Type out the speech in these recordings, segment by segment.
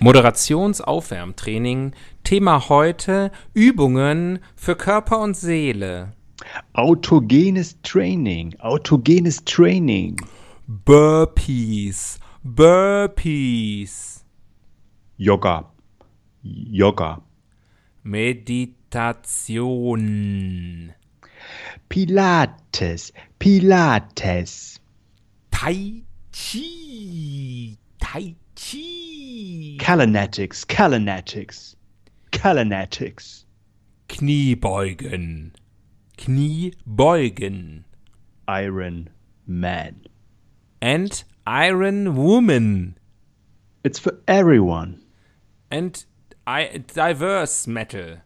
Moderationsaufwärmtraining. Thema heute Übungen für Körper und Seele. Autogenes Training. Autogenes Training. Burpees. Burpees. Yoga. Yoga. Meditation. Pilates. Pilates. Tai Chi. Tai Chi. Kalinetics. Kalinetics. Kalinetics. Kniebeugen. Kniebeugen. Iron Man. And Iron Woman. It's for everyone. And I, diverse metal.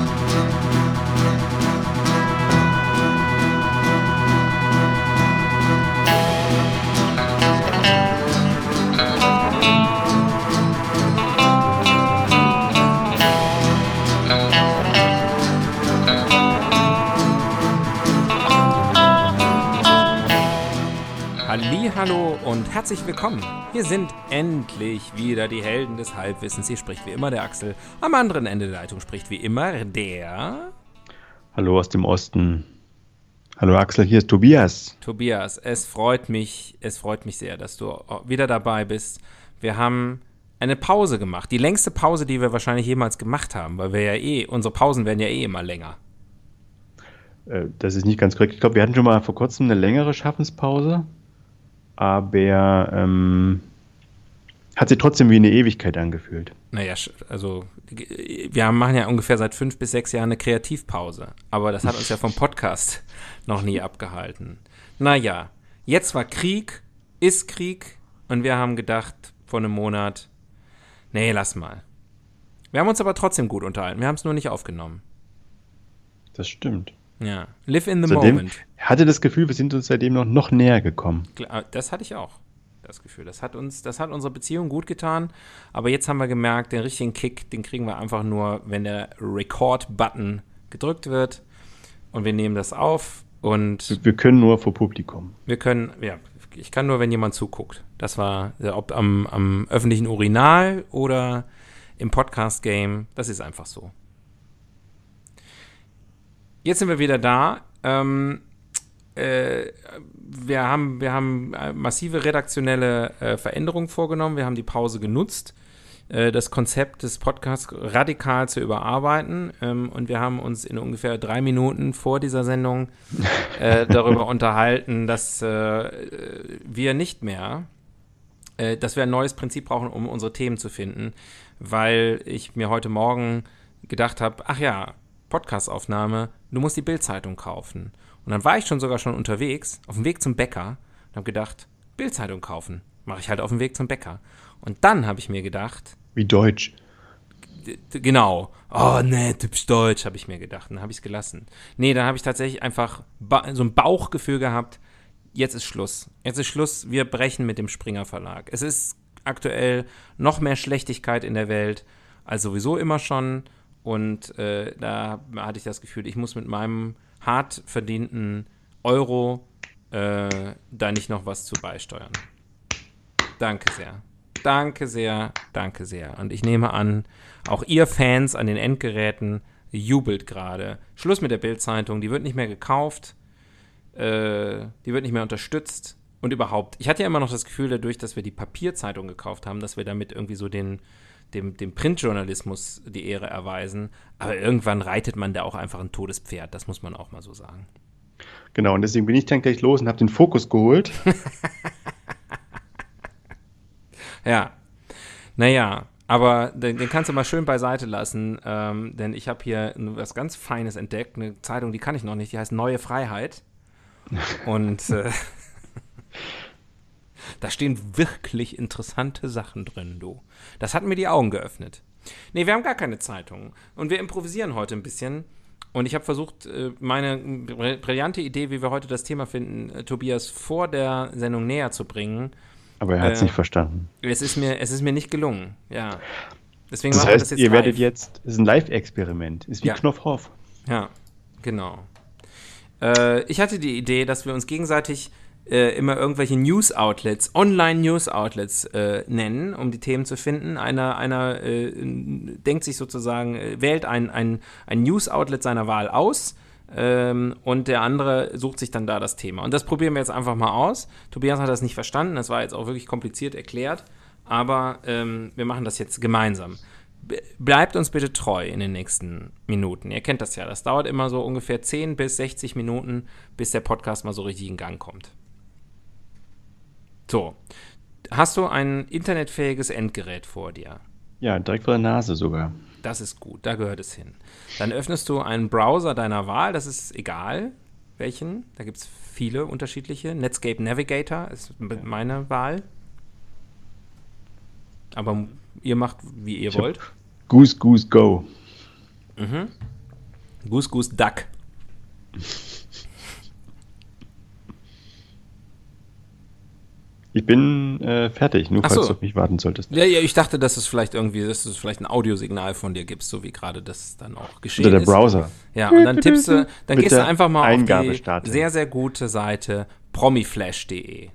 Hallo und herzlich willkommen. Hier sind endlich wieder die Helden des Halbwissens. Hier spricht wie immer der Axel. Am anderen Ende der Leitung spricht wie immer der. Hallo aus dem Osten. Hallo Axel, hier ist Tobias. Tobias, es freut mich, es freut mich sehr, dass du wieder dabei bist. Wir haben eine Pause gemacht, die längste Pause, die wir wahrscheinlich jemals gemacht haben, weil wir ja eh, unsere Pausen werden ja eh immer länger. Äh, das ist nicht ganz korrekt. Ich glaube, wir hatten schon mal vor kurzem eine längere Schaffenspause aber ähm, hat sich trotzdem wie eine Ewigkeit angefühlt. Naja, also wir machen ja ungefähr seit fünf bis sechs Jahren eine Kreativpause, aber das hat uns ja vom Podcast noch nie abgehalten. Naja, jetzt war Krieg, ist Krieg und wir haben gedacht vor einem Monat, nee, lass mal. Wir haben uns aber trotzdem gut unterhalten, wir haben es nur nicht aufgenommen. Das stimmt. Ja, live in the seitdem, moment. Hatte das Gefühl, wir sind uns seitdem noch, noch näher gekommen. Ah, das hatte ich auch, das Gefühl. Das hat uns, das hat unsere Beziehung gut getan. Aber jetzt haben wir gemerkt, den richtigen Kick, den kriegen wir einfach nur, wenn der Record-Button gedrückt wird. Und wir nehmen das auf und. Wir können nur vor Publikum. Wir können, ja, ich kann nur, wenn jemand zuguckt. Das war, ob am, am öffentlichen Urinal oder im Podcast-Game, das ist einfach so. Jetzt sind wir wieder da. Ähm, äh, wir, haben, wir haben äh, massive redaktionelle äh, Veränderungen vorgenommen. Wir haben die Pause genutzt, äh, das Konzept des Podcasts radikal zu überarbeiten. Ähm, und wir haben uns in ungefähr drei Minuten vor dieser Sendung äh, darüber unterhalten, dass äh, wir nicht mehr, dass wir ein neues Prinzip brauchen, um unsere Themen zu finden, weil ich mir heute Morgen gedacht habe, ach ja, Podcastaufnahme, du musst die Bildzeitung kaufen. Und dann war ich schon sogar schon unterwegs, auf dem Weg zum Bäcker und habe gedacht, Bildzeitung kaufen. Mache ich halt auf dem Weg zum Bäcker. Und dann habe ich mir gedacht. Wie Deutsch. Genau. Oh, nee, typisch Deutsch, habe ich mir gedacht. Dann habe ich es gelassen. Nee, dann habe ich tatsächlich einfach so ein Bauchgefühl gehabt. Jetzt ist Schluss. Jetzt ist Schluss. Wir brechen mit dem Springer Verlag. Es ist aktuell noch mehr Schlechtigkeit in der Welt als sowieso immer schon. Und äh, da hatte ich das Gefühl, ich muss mit meinem hart verdienten Euro äh, da nicht noch was zu beisteuern. Danke sehr. Danke sehr, danke sehr. Und ich nehme an, auch ihr Fans an den Endgeräten jubelt gerade. Schluss mit der Bildzeitung, die wird nicht mehr gekauft, äh, die wird nicht mehr unterstützt und überhaupt. Ich hatte ja immer noch das Gefühl, dadurch, dass wir die Papierzeitung gekauft haben, dass wir damit irgendwie so den, dem, dem Printjournalismus die Ehre erweisen. Aber irgendwann reitet man da auch einfach ein totes Pferd, das muss man auch mal so sagen. Genau, und deswegen bin ich dann gleich los und habe den Fokus geholt. ja. Naja, aber den, den, kannst du mal schön beiseite lassen, ähm, denn ich habe hier was ganz Feines entdeckt, eine Zeitung, die kann ich noch nicht, die heißt Neue Freiheit. Und äh, Da stehen wirklich interessante Sachen drin, du. Das hat mir die Augen geöffnet. Nee, wir haben gar keine Zeitung. Und wir improvisieren heute ein bisschen. Und ich habe versucht, äh, meine brillante Idee, wie wir heute das Thema finden, äh, Tobias vor der Sendung näher zu bringen. Aber er hat es äh, nicht verstanden. Es ist, mir, es ist mir nicht gelungen, ja. Deswegen das heißt, das ihr live. werdet jetzt, es ist ein Live-Experiment, ist wie ja. Knopfhoff. Ja, genau. Äh, ich hatte die Idee, dass wir uns gegenseitig äh, immer irgendwelche News-Outlets, Online-News-Outlets äh, nennen, um die Themen zu finden. Einer, einer äh, denkt sich sozusagen, äh, wählt ein, ein, ein News-Outlet seiner Wahl aus ähm, und der andere sucht sich dann da das Thema. Und das probieren wir jetzt einfach mal aus. Tobias hat das nicht verstanden, das war jetzt auch wirklich kompliziert erklärt, aber ähm, wir machen das jetzt gemeinsam bleibt uns bitte treu in den nächsten Minuten. Ihr kennt das ja, das dauert immer so ungefähr 10 bis 60 Minuten, bis der Podcast mal so richtig in Gang kommt. So, hast du ein internetfähiges Endgerät vor dir? Ja, direkt vor der Nase sogar. Das ist gut, da gehört es hin. Dann öffnest du einen Browser deiner Wahl, das ist egal welchen, da gibt es viele unterschiedliche. Netscape Navigator ist meine Wahl. Aber ihr macht, wie ihr ich wollt. Goose Goose Go. Mhm. Goose Goose Duck. Ich bin äh, fertig, nur falls so. du auf mich warten solltest. Ja, ja, ich dachte, dass es vielleicht irgendwie, dass es vielleicht ein Audiosignal von dir gibt, so wie gerade das dann auch geschehen Oder der Browser. Ja, und dann tippst du, dann gehst du einfach mal auf die sehr, sehr gute Seite promiflash.de.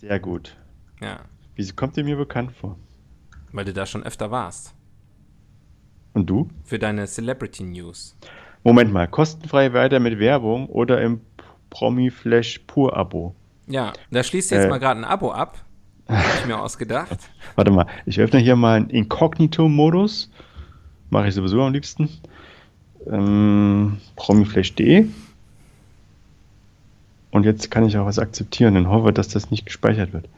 Sehr gut. Ja. Wieso kommt ihr mir bekannt vor? Weil du da schon öfter warst. Und du? Für deine Celebrity News. Moment mal, kostenfrei weiter mit Werbung oder im Promiflash Pur-Abo? Ja, da schließt jetzt äh, mal gerade ein Abo ab. Habe ich mir ausgedacht. Warte mal, ich öffne hier mal einen Inkognito-Modus. Mache ich sowieso am liebsten. Ähm, Promiflash.de. Und jetzt kann ich auch was akzeptieren und hoffe, dass das nicht gespeichert wird.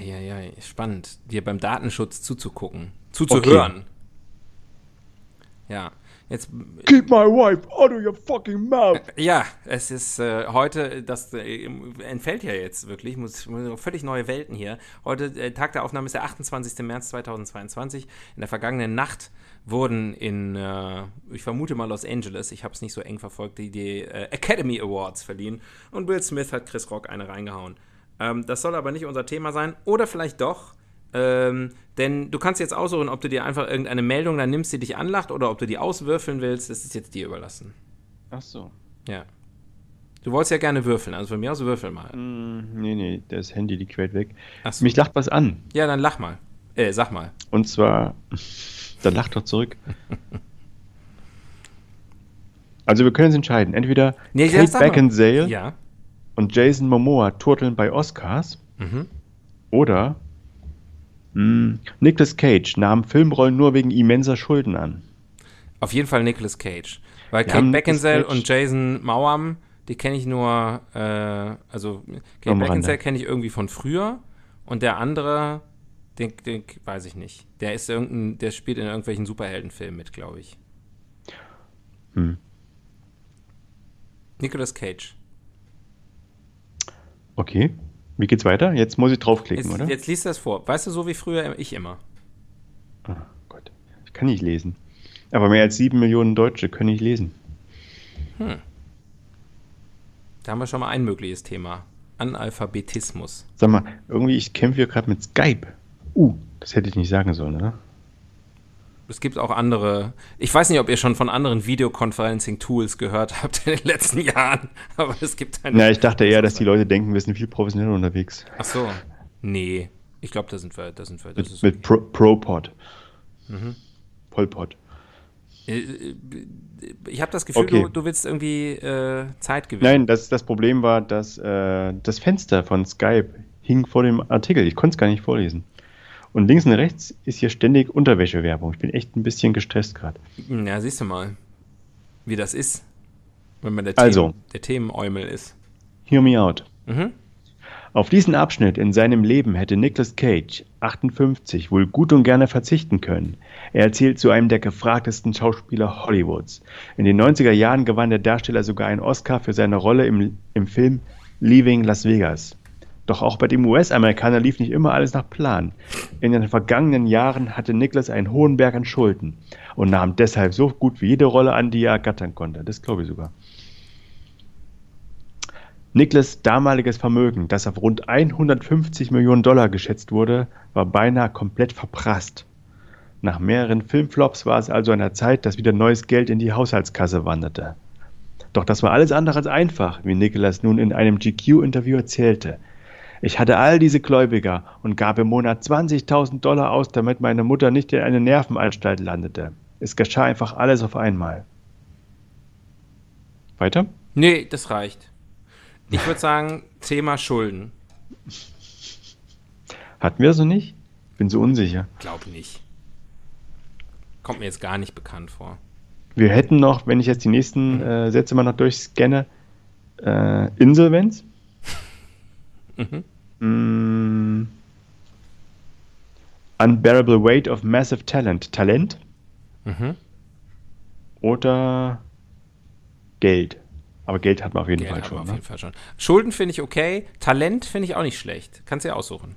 Ja, ja, spannend, dir beim Datenschutz zuzugucken, zuzuhören. Okay. Ja. Jetzt, Keep my wife out of your fucking mouth. Ja, es ist äh, heute, das äh, entfällt ja jetzt wirklich, muss, muss völlig neue Welten hier. Heute, äh, Tag der Aufnahme ist der 28. März 2022. In der vergangenen Nacht wurden in, äh, ich vermute mal Los Angeles, ich habe es nicht so eng verfolgt, die, die äh, Academy Awards verliehen und Will Smith hat Chris Rock eine reingehauen. Ähm, das soll aber nicht unser Thema sein. Oder vielleicht doch. Ähm, denn du kannst jetzt aussuchen, ob du dir einfach irgendeine Meldung dann nimmst, die dich anlacht, oder ob du die auswürfeln willst. Das ist jetzt dir überlassen. Ach so. Ja. Du wolltest ja gerne würfeln, also von mir aus würfel mal. Mm, nee, nee, das Handy liegt weit weg. Ach so. Mich lacht was an. Ja, dann lach mal. Äh, sag mal. Und zwar, dann lach doch zurück. also wir können uns entscheiden. Entweder nee, Kate Beckinsale ja. und Jason Momoa turteln bei Oscars. Mhm. Oder hm, Nicolas Cage nahm Filmrollen nur wegen immenser Schulden an. Auf jeden Fall Nicolas Cage. Weil Kate Beckinsale und Jason Mauam, die kenne ich nur, äh, also Kate Beckinsale kenne ich irgendwie von früher und der andere, den, den weiß ich nicht. Der ist irgendein, der spielt in irgendwelchen Superheldenfilmen mit, glaube ich. Hm. Nicolas Cage. Okay. Wie geht's weiter? Jetzt muss ich draufklicken, jetzt, oder? Jetzt liest du das vor. Weißt du, so wie früher ich immer. Oh Gott. Ich kann nicht lesen. Aber mehr als sieben Millionen Deutsche können nicht lesen. Hm. Da haben wir schon mal ein mögliches Thema. Analphabetismus. Sag mal, irgendwie, ich kämpfe hier gerade mit Skype. Uh, das hätte ich nicht sagen sollen, oder? Es gibt auch andere. Ich weiß nicht, ob ihr schon von anderen Videoconferencing-Tools gehört habt in den letzten Jahren, aber es gibt eine. Ja, ich dachte eher, dass die Leute denken, wir sind viel professioneller unterwegs. Ach so. Nee. Ich glaube, da sind wir. Da sind wir mit mit Pro, ProPod. Mhm. Vollpod. Äh, äh, ich habe das Gefühl, okay. du, du, willst irgendwie äh, Zeit gewinnen. Nein, das, das Problem war, dass äh, das Fenster von Skype hing vor dem Artikel. Ich konnte es gar nicht vorlesen. Und links und rechts ist hier ständig Unterwäschewerbung. Ich bin echt ein bisschen gestresst gerade. Ja, siehst du mal, wie das ist, wenn man der, also, Themen, der Themenäumel ist. Hear me out. Mhm. Auf diesen Abschnitt in seinem Leben hätte Nicolas Cage, 58, wohl gut und gerne verzichten können. Er erzählt zu einem der gefragtesten Schauspieler Hollywoods. In den 90er Jahren gewann der Darsteller sogar einen Oscar für seine Rolle im, im Film Leaving Las Vegas. Doch auch bei dem US-Amerikaner lief nicht immer alles nach Plan. In den vergangenen Jahren hatte Nicholas einen hohen Berg an Schulden und nahm deshalb so gut wie jede Rolle an, die er ergattern konnte. Das glaube ich sogar. Nicholas damaliges Vermögen, das auf rund 150 Millionen Dollar geschätzt wurde, war beinahe komplett verprasst. Nach mehreren Filmflops war es also an der Zeit, dass wieder neues Geld in die Haushaltskasse wanderte. Doch das war alles andere als einfach, wie Nicholas nun in einem GQ-Interview erzählte. Ich hatte all diese Gläubiger und gab im Monat 20.000 Dollar aus, damit meine Mutter nicht in eine Nervenanstalt landete. Es geschah einfach alles auf einmal. Weiter? Nee, das reicht. Ich würde sagen, Thema Schulden. Hatten wir so nicht? Bin so unsicher. Glaub nicht. Kommt mir jetzt gar nicht bekannt vor. Wir hätten noch, wenn ich jetzt die nächsten äh, Sätze mal noch durchscanne, äh, Insolvenz. mhm. Mm, unbearable Weight of Massive Talent. Talent? Mhm. Oder Geld. Aber Geld hat man auf jeden, Geld Fall, schon, auf ne? jeden Fall schon. Schulden finde ich okay. Talent finde ich auch nicht schlecht. Kannst du ja aussuchen.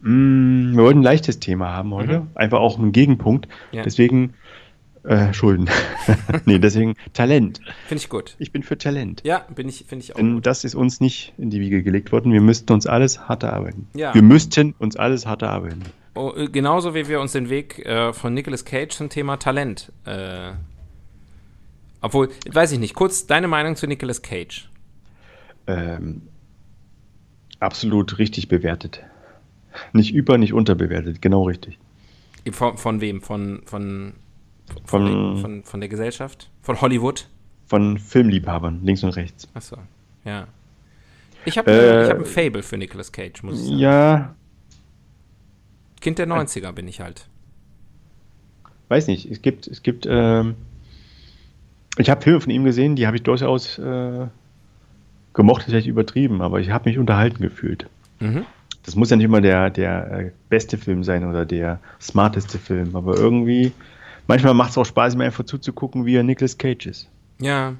Mm, wir wollten ein leichtes Thema haben heute. Mhm. Einfach auch einen Gegenpunkt. Ja. Deswegen äh, Schulden. nee, deswegen Talent. Finde ich gut. Ich bin für Talent. Ja, bin ich, finde ich auch. Denn gut. das ist uns nicht in die Wiege gelegt worden. Wir müssten uns alles hart arbeiten. Ja. Wir müssten uns alles hart arbeiten. Oh, äh, genauso wie wir uns den Weg äh, von Nicolas Cage zum Thema Talent. Äh, obwohl, weiß ich nicht. Kurz deine Meinung zu Nicolas Cage. Ähm, absolut richtig bewertet. Nicht über, nicht unterbewertet. Genau richtig. Von, von wem? Von, von von, von, von, der Gesellschaft? Von Hollywood? Von Filmliebhabern, links und rechts. Achso, ja. Ich habe äh, hab ein Fable für Nicolas Cage, muss ich sagen. Ja. Kind der 90er bin ich halt. Weiß nicht, es gibt, es gibt, ähm, ich habe Filme von ihm gesehen, die habe ich durchaus äh, gemocht, vielleicht übertrieben, aber ich habe mich unterhalten gefühlt. Mhm. Das muss ja nicht immer der, der äh, beste Film sein oder der smarteste Film, aber irgendwie manchmal macht es auch Spaß, mir einfach zuzugucken, wie er Nicolas Cage ist. Ja.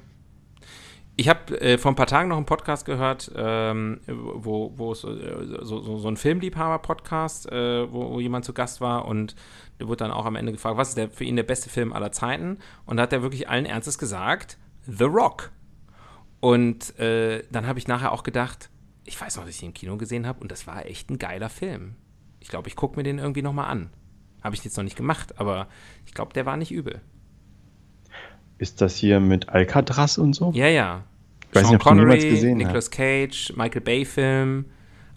Ich habe äh, vor ein paar Tagen noch einen Podcast gehört, ähm, wo, wo äh, so, so, so ein Filmliebhaber-Podcast, äh, wo, wo, jemand zu Gast war und der wurde dann auch am Ende gefragt, was ist der, für ihn der beste Film aller Zeiten? Und da hat er wirklich allen Ernstes gesagt, The Rock. Und äh, dann habe ich nachher auch gedacht, ich weiß noch, dass ich ihn im Kino gesehen habe und das war echt ein geiler Film. Ich glaube, ich gucke mir den irgendwie nochmal an. Habe ich jetzt noch nicht gemacht, aber ich glaube, der war nicht übel. Ist das hier mit Alcatraz und so? Ja, ja. Ich weiß Sean nicht, ob Connery, gesehen Nicolas Cage, Michael Bay Film.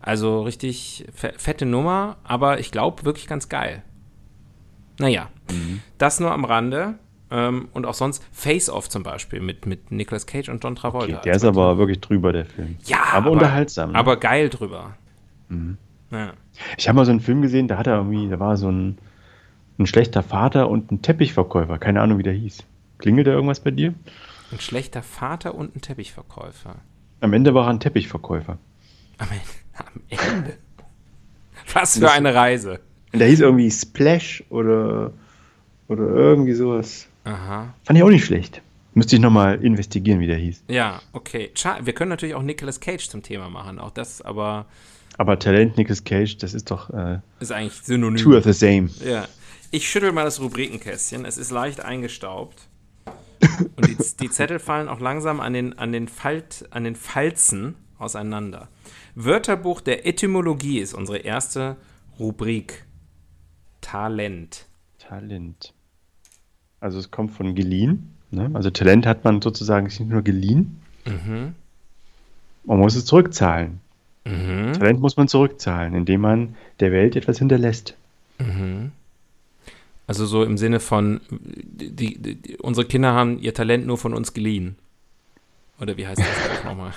Also richtig fette Nummer, aber ich glaube wirklich ganz geil. Naja, mhm. das nur am Rande. Ähm, und auch sonst Face Off zum Beispiel mit, mit Nicolas Cage und John Travolta. Okay, der ist aber wirklich drüber, der Film. Ja, aber, aber unterhaltsam. Ne? Aber geil drüber. Mhm. Ja. Ich habe mal so einen Film gesehen, da hat er irgendwie, da war so ein, ein schlechter Vater und ein Teppichverkäufer. Keine Ahnung, wie der hieß. Klingelt da irgendwas bei dir? Ein schlechter Vater und ein Teppichverkäufer. Am Ende war er ein Teppichverkäufer. Am Ende? Am Ende? Was für eine Reise. Der hieß irgendwie Splash oder, oder irgendwie sowas. Aha. Fand ich auch nicht schlecht. Müsste ich nochmal investigieren, wie der hieß. Ja, okay. Wir können natürlich auch Nicolas Cage zum Thema machen. Auch das, aber. Aber Talent Nicolas Cage, das ist doch. Äh, ist eigentlich synonym. Two of the same. Ja. Ich schüttel mal das Rubrikenkästchen. Es ist leicht eingestaubt. Und die, die, Zettel fallen auch langsam an den, an, den Falt, an den Falzen auseinander. Wörterbuch der Etymologie ist unsere erste Rubrik. Talent. Talent. Also es kommt von geliehen. Ne? Also Talent hat man sozusagen nicht nur geliehen. Mhm. Man muss es zurückzahlen. Mhm. Talent muss man zurückzahlen, indem man der Welt etwas hinterlässt. Mhm. Also so im Sinne von, die, die, unsere Kinder haben ihr Talent nur von uns geliehen. Oder wie heißt das nochmal?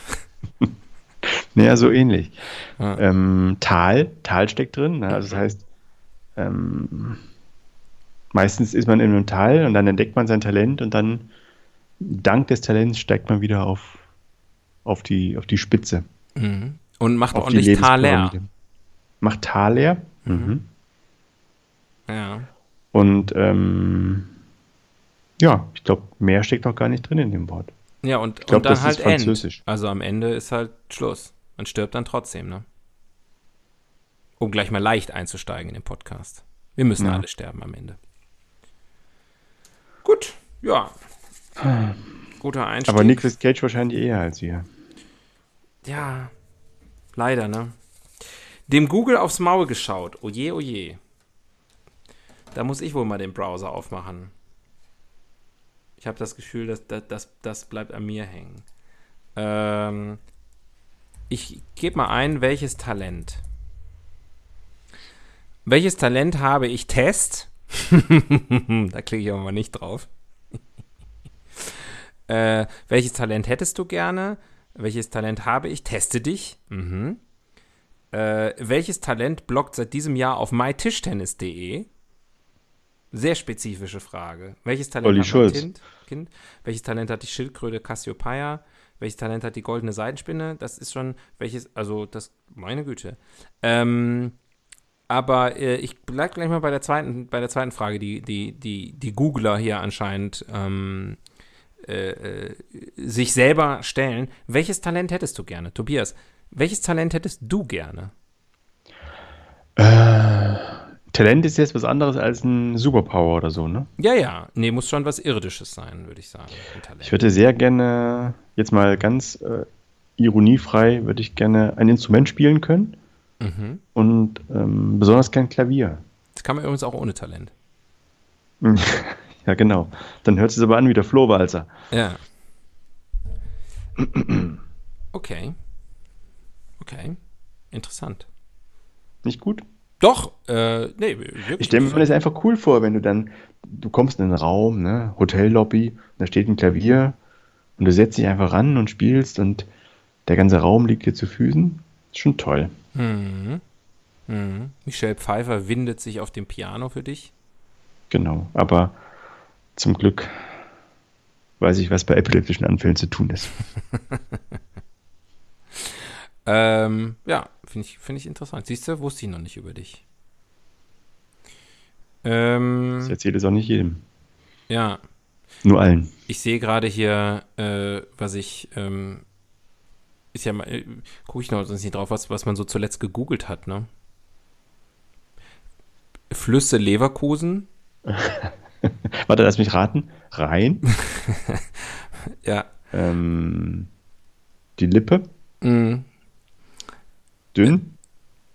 naja, so ähnlich. Ah. Ähm, Tal, Tal steckt drin. Ne? Also das heißt, ähm, meistens ist man in einem Tal und dann entdeckt man sein Talent und dann dank des Talents steigt man wieder auf, auf, die, auf die Spitze. Mhm. Und macht auf ordentlich Tal leer. Macht Tal leer. Mhm. mhm. Ja. Und ähm, ja, ich glaube, mehr steckt auch gar nicht drin in dem Wort. Ja, und, glaub, und dann halt End. Also am Ende ist halt Schluss. und stirbt dann trotzdem, ne? Um gleich mal leicht einzusteigen in den Podcast. Wir müssen ja. alle sterben am Ende. Gut, ja. Guter Einstieg. Aber Nicolas Cage wahrscheinlich eher als wir. Ja, leider, ne? Dem Google aufs Maul geschaut. Oje, oje. Da muss ich wohl mal den Browser aufmachen. Ich habe das Gefühl, dass das, das, das bleibt an mir hängen. Ähm, ich gebe mal ein, welches Talent. Welches Talent habe ich? Test. da klicke ich aber mal nicht drauf. äh, welches Talent hättest du gerne? Welches Talent habe ich? Teste dich. Mhm. Äh, welches Talent blockt seit diesem Jahr auf mytischtennis.de? Sehr spezifische Frage. Welches Talent Olli hat Schulz. Kind, kind? Welches Talent hat die Schildkröte Cassiopeia? Welches Talent hat die goldene Seidenspinne? Das ist schon, welches, also das, meine Güte. Ähm, aber äh, ich bleibe gleich mal bei der zweiten, bei der zweiten Frage, die, die, die, die Googler hier anscheinend ähm, äh, äh, sich selber stellen. Welches Talent hättest du gerne? Tobias, welches Talent hättest du gerne? Äh, Talent ist jetzt was anderes als ein Superpower oder so, ne? Ja, ja. Nee, muss schon was Irdisches sein, würde ich sagen. Ich würde sehr gerne, jetzt mal ganz äh, ironiefrei, würde ich gerne ein Instrument spielen können. Mhm. Und ähm, besonders gern Klavier. Das kann man übrigens auch ohne Talent. ja, genau. Dann hört es aber an wie der Flohwalzer. Ja. Okay. Okay. Interessant. Nicht gut? Doch, äh, nee, Ich stelle mir das einfach cool vor, wenn du dann, du kommst in einen Raum, ne, Hotellobby, da steht ein Klavier und du setzt dich einfach ran und spielst und der ganze Raum liegt dir zu Füßen. Ist schon toll. Mhm. Mhm. Michelle Pfeiffer windet sich auf dem Piano für dich. Genau, aber zum Glück weiß ich, was bei epileptischen Anfällen zu tun ist. ähm, ja, finde ich, find ich interessant. Siehst du, wusste ich noch nicht über dich. Ähm, das erzählt es auch nicht jedem. Ja. Nur allen. Ich sehe gerade hier, äh, was ich ähm, ist ja mal, äh, gucke ich noch sonst nicht drauf, was, was man so zuletzt gegoogelt hat, ne? Flüsse Leverkusen. Warte, lass mich raten. Rhein. ja. Ähm, die Lippe. Mhm. Dünn.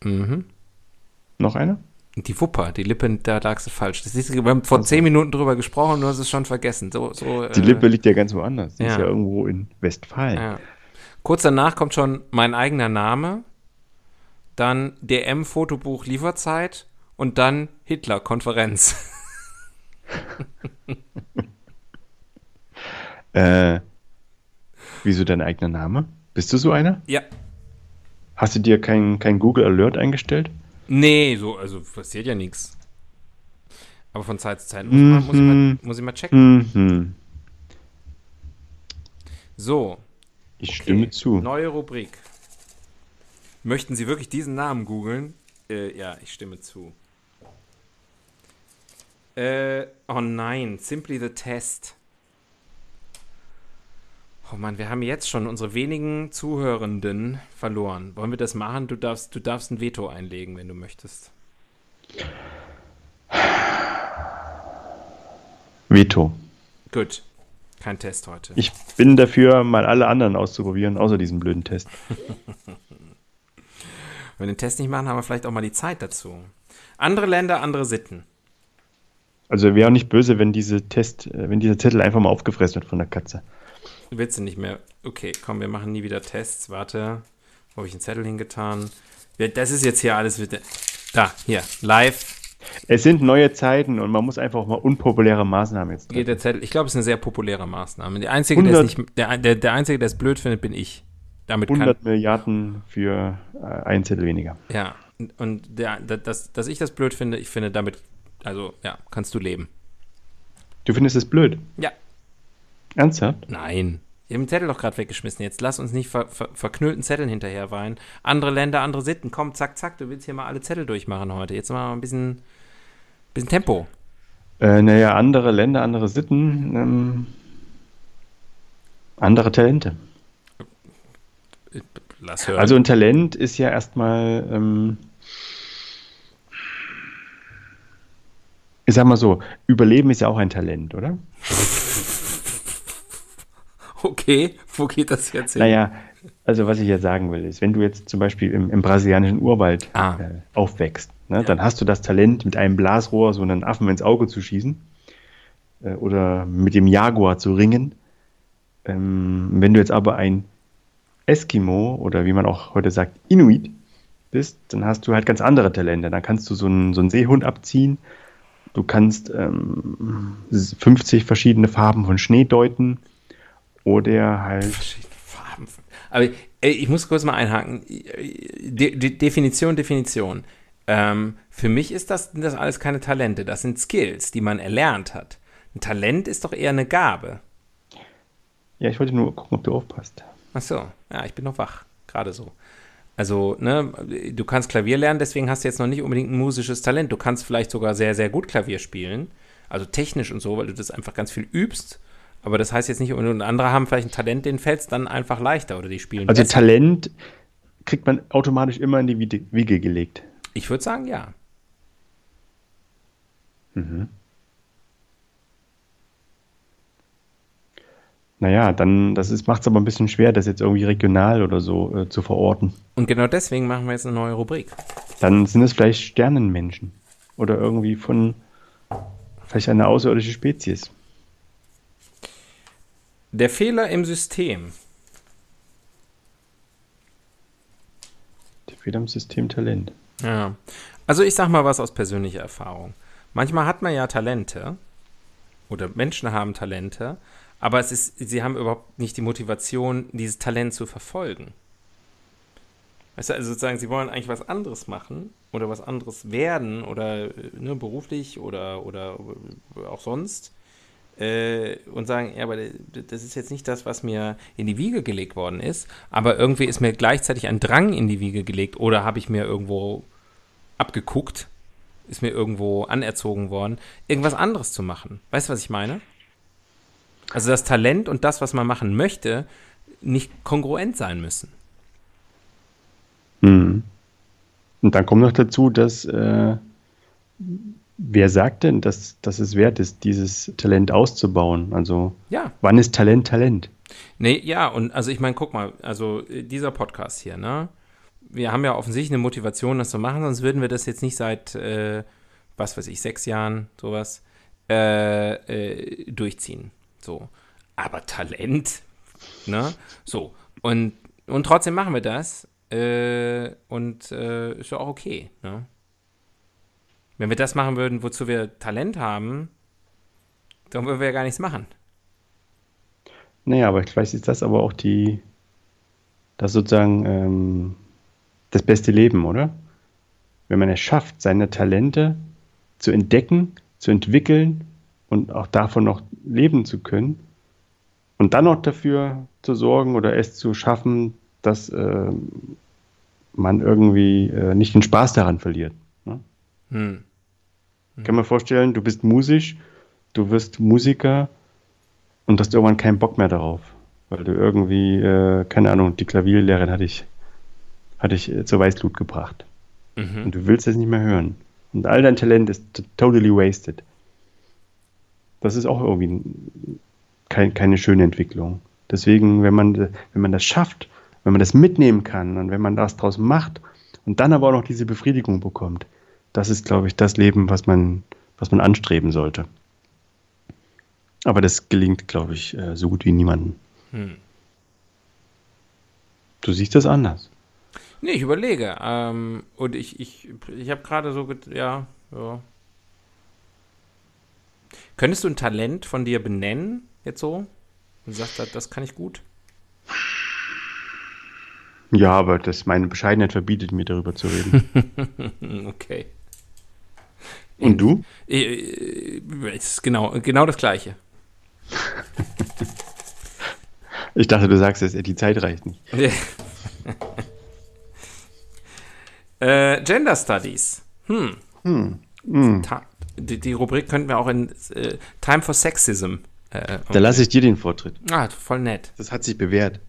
Mhm. Noch eine? Die Wupper, die Lippe, da lagst du falsch. Das ist, wir haben vor zehn Minuten drüber gesprochen, du hast es schon vergessen. So, so, die äh, Lippe liegt ja ganz woanders. Die ja. ist ja irgendwo in Westfalen. Ja. Kurz danach kommt schon mein eigener Name, dann DM-Fotobuch Lieferzeit und dann Hitler-Konferenz. äh, wieso dein eigener Name? Bist du so einer? Ja. Hast du dir kein, kein Google Alert eingestellt? Nee, so, also passiert ja nichts. Aber von Zeit zu Zeit muss, mhm. man, muss, ich, mal, mhm. muss ich mal checken. Mhm. So, ich okay. stimme zu. Neue Rubrik. Möchten Sie wirklich diesen Namen googeln? Äh, ja, ich stimme zu. Äh, oh nein, Simply the Test. Oh Mann, wir haben jetzt schon unsere wenigen Zuhörenden verloren. Wollen wir das machen? Du darfst, du darfst ein Veto einlegen, wenn du möchtest. Veto. Gut. Kein Test heute. Ich bin dafür, mal alle anderen auszuprobieren, außer diesem blöden Test. Wenn wir den Test nicht machen, haben wir vielleicht auch mal die Zeit dazu. Andere Länder, andere Sitten. Also wäre auch nicht böse, wenn diese Test, äh, wenn dieser Zettel einfach mal aufgefressen wird von der Katze. Willst du nicht mehr? Okay, komm, wir machen nie wieder Tests. Warte, wo habe ich einen Zettel hingetan? Das ist jetzt hier alles wieder. Da, hier, live es sind neue Zeiten und man muss einfach auch mal unpopuläre Maßnahmen jetzt treffen. Der Zettel, ich glaube, es ist eine sehr populäre Maßnahme. Der Einzige, 100, der, nicht, der, der, der Einzige, der es blöd findet, bin ich. Damit 100 kann, Milliarden für äh, einen Zettel weniger. Ja, und der, das, dass ich das blöd finde, ich finde, damit, also ja, kannst du leben. Du findest es blöd? Ja. Ernsthaft? Nein. Wir haben den Zettel doch gerade weggeschmissen. Jetzt lass uns nicht ver, ver, verknüllten Zetteln hinterher weinen. Andere Länder, andere Sitten. Komm, zack, zack, du willst hier mal alle Zettel durchmachen heute. Jetzt mal ein bisschen, bisschen Tempo. Äh, naja, andere Länder, andere Sitten, ähm, andere Talente. Lass hören. Also ein Talent ist ja erstmal, ähm, ich sag mal so, Überleben ist ja auch ein Talent, oder? Okay, wo geht das jetzt hin? Naja, also was ich jetzt sagen will, ist, wenn du jetzt zum Beispiel im, im brasilianischen Urwald Ah. äh, aufwächst, ne, dann hast du das Talent, mit einem Blasrohr so einen Affen ins Auge zu schießen äh, oder mit dem Jaguar zu ringen. Ähm, wenn du jetzt aber ein Eskimo oder wie man auch heute sagt, Inuit bist, dann hast du halt ganz andere Talente. Dann kannst du so einen, so einen Seehund abziehen. Du kannst ähm, 50 verschiedene Farben von Schnee deuten. Oder halt verschiedene Farben. Aber ey, ich muss kurz mal einhaken. De De Definition, Definition. Ähm, für mich ist das, sind das alles keine Talente. Das sind Skills, die man erlernt hat. Ein Talent ist doch eher eine Gabe. Ja, ich wollte nur gucken, ob du aufpasst. Ach so, ja, ich bin noch wach. Gerade so. Also, ne, du kannst Klavier lernen, deswegen hast du jetzt noch nicht unbedingt ein musisches Talent. Du kannst vielleicht sogar sehr, sehr gut Klavier spielen. Also technisch und so, weil du das einfach ganz viel übst. Aber das heißt jetzt nicht, und andere haben vielleicht ein Talent, denen fällt es dann einfach leichter oder die spielen Also besser. Talent kriegt man automatisch immer in die Wiege gelegt. Ich würde sagen, ja. Naja, dann das macht es aber ein bisschen schwer, das jetzt irgendwie regional oder so äh, zu verorten. Und genau deswegen machen wir jetzt eine neue Rubrik. Dann sind es vielleicht Sternenmenschen. Oder irgendwie von vielleicht eine außerirdische Spezies. Der Fehler im System. Der Fehler im System Talent. Ja. Also ich sag mal was aus persönlicher Erfahrung. Manchmal hat man ja Talente oder Menschen haben Talente, aber es ist, sie haben überhaupt nicht die Motivation, dieses Talent zu verfolgen. Weißt du, also sozusagen, sie wollen eigentlich was anderes machen oder was anderes werden oder äh, ne, beruflich oder, oder auch sonst äh, und sagen, ja, aber das ist jetzt nicht das, was mir in die Wiege gelegt worden ist, aber irgendwie ist mir gleichzeitig ein Drang in die Wiege gelegt oder habe ich mir irgendwo abgeguckt, ist mir irgendwo anerzogen worden, irgendwas anderes zu machen. Weißt du, was ich meine? Also das Talent und das, was man machen möchte, nicht kongruent sein müssen. Mhm. Und dann kommt noch dazu, dass äh, wer sagt denn, dass, dass es wert ist, dieses Talent auszubauen? Also Ja. wann ist Talent Talent? Nee, ja, und also ich meine, guck mal, also äh, dieser Podcast hier, ne? Wir haben ja offensichtlich eine Motivation, das zu machen, sonst würden wir das jetzt nicht seit, äh, was weiß ich, sechs Jahren, sowas, äh, äh, durchziehen. So. Aber Talent, ne? So. Und, und trotzdem machen wir das. Äh, und äh, ist ja auch okay, ne? Wenn wir das machen würden, wozu wir Talent haben, dann würden wir ja gar nichts machen. Naja, aber vielleicht ist das aber auch die, das sozusagen ähm, das beste Leben, oder? Wenn man es schafft, seine Talente zu entdecken, zu entwickeln und auch davon noch leben zu können und dann noch dafür zu sorgen oder es zu schaffen, dass ähm, man irgendwie äh, nicht den Spaß daran verliert. Hm. Ich kann mir vorstellen, du bist musisch, du wirst Musiker und hast irgendwann keinen Bock mehr darauf. Weil du irgendwie, äh, keine Ahnung, die Klavierlehrerin hat dich, hat dich äh, zur Weißglut gebracht. Mhm. Und du willst es nicht mehr hören. Und all dein Talent ist totally wasted. Das ist auch irgendwie kein, keine schöne Entwicklung. Deswegen, wenn man, wenn man das schafft, wenn man das mitnehmen kann und wenn man das draus macht und dann aber auch noch diese Befriedigung bekommt, das ist, glaube ich, das Leben, was man, was man anstreben sollte. Aber das gelingt, glaube ich, äh, so gut wie niemandem. Hm. Du siehst das anders. Nee, ich überlege. Ähm, und ich, ich, ich habe gerade so, ja, ja. Könntest du ein Talent von dir benennen, jetzt so? Und du sagst, das, das kann ich gut? Ja, aber das, meine Bescheidenheit verbietet mir, darüber zu reden. Okay. Und du? Äh, äh, Es ist genau, genau das Gleiche. Ich dachte, du sagst jetzt, die Zeit reicht nicht. äh, Gender Studies. Hm. Hm. Ta die, die Rubrik könnten wir auch in äh, Time for Sexism. Äh, Da lasse ich dir den Vortritt. ah, voll nett. Das hat sich bewährt.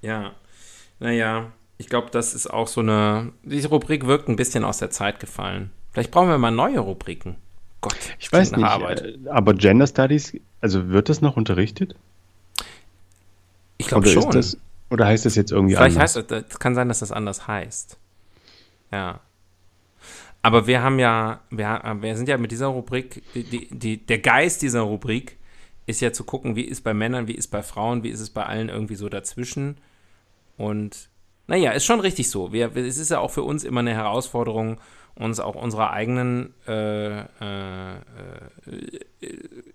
Ja. Naja, ich glaube, das ist auch so eine. Diese Rubrik wirkt ein bisschen aus der Zeit gefallen. Vielleicht brauchen wir mal neue Rubriken. Gott, ich weiß nicht. Arbeit. Äh, aber Gender Studies, also wird das noch unterrichtet? Ich glaube schon. Das, oder heißt das jetzt irgendwie Vielleicht anders? Vielleicht heißt es, kann sein, dass das anders heißt. Ja. Aber wir haben ja, wir, wir sind ja mit dieser Rubrik, die, die, der Geist dieser Rubrik ist ja zu gucken, wie ist bei Männern, wie ist bei Frauen, wie ist es bei allen irgendwie so dazwischen. Und naja, ist schon richtig so. Wir, es ist ja auch für uns immer eine Herausforderung, uns auch unserer eigenen äh, äh, äh,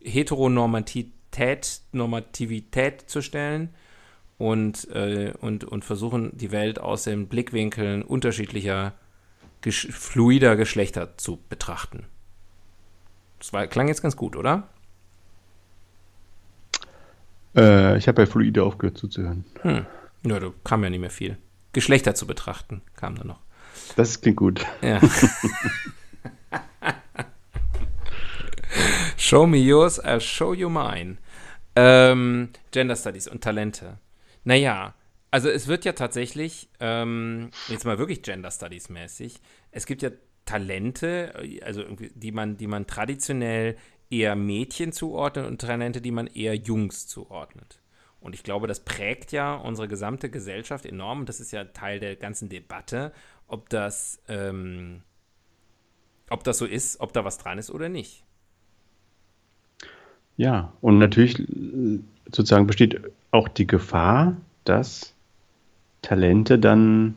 Heteronormativität Normativität zu stellen und, äh, und, und versuchen, die Welt aus den Blickwinkeln unterschiedlicher, ges fluider Geschlechter zu betrachten. Das war, klang jetzt ganz gut, oder? Äh, ich habe bei fluide aufgehört zuzuhören. Hm. Ja, da kam ja nicht mehr viel. Geschlechter zu betrachten, kam da noch. Das klingt gut. Ja. show me yours, I'll show you mine. Ähm, Gender Studies und Talente. Naja, also es wird ja tatsächlich, ähm, jetzt mal wirklich Gender Studies mäßig, es gibt ja Talente, also die man, die man traditionell eher Mädchen zuordnet und Talente, die man eher Jungs zuordnet. Und ich glaube, das prägt ja unsere gesamte Gesellschaft enorm. Und das ist ja Teil der ganzen Debatte, ob das, ähm, ob das so ist, ob da was dran ist oder nicht. Ja, und natürlich sozusagen besteht auch die Gefahr, dass Talente dann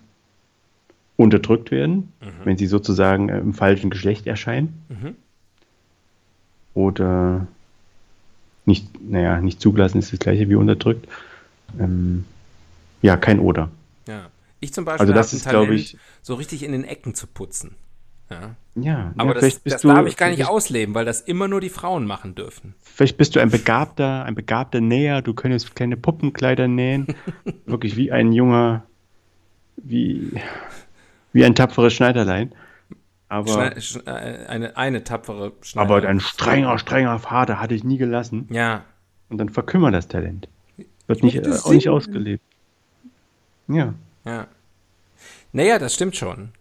unterdrückt werden, mhm. wenn sie sozusagen im falschen Geschlecht erscheinen. Mhm. Oder nicht, naja, nicht zugelassen ist das gleiche wie unterdrückt. Ähm, ja, kein Oder. Ja. Ich zum Beispiel also das ist, glaube ich, so richtig in den Ecken zu putzen. Ja. Ja, aber ja, das, das darf ich gar nicht ausleben, weil das immer nur die Frauen machen dürfen. Vielleicht bist du ein begabter, ein begabter Näher, du könntest kleine Puppenkleider nähen. Wirklich wie ein junger, wie, wie ein tapferes Schneiderlein. Aber Schne äh, eine, eine tapfere Schneider. Aber ein strenger, strenger Vater hatte ich nie gelassen. Ja. Und dann verkümmert das Talent. Wird nicht, äh, auch nicht ausgelebt. Ja. Ja. Naja, das stimmt schon.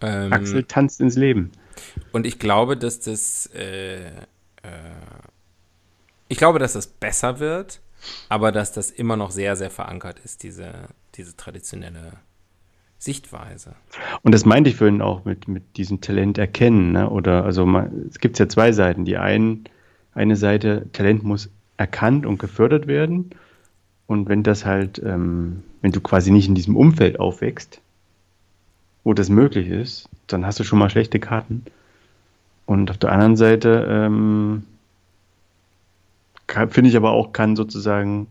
Ähm, Axel tanzt ins Leben. Und ich glaube, dass das, äh, äh, ich glaube, dass das besser wird, aber dass das immer noch sehr, sehr verankert ist, diese, diese traditionelle Sichtweise. Und das meinte ich vorhin auch mit, mit diesem Talent erkennen, ne? Oder also man, es gibt ja zwei Seiten. Die einen, eine Seite, Talent muss erkannt und gefördert werden. Und wenn das halt, ähm, wenn du quasi nicht in diesem Umfeld aufwächst, wo das möglich ist, dann hast du schon mal schlechte Karten. Und auf der anderen Seite ähm, finde ich aber auch, kann sozusagen,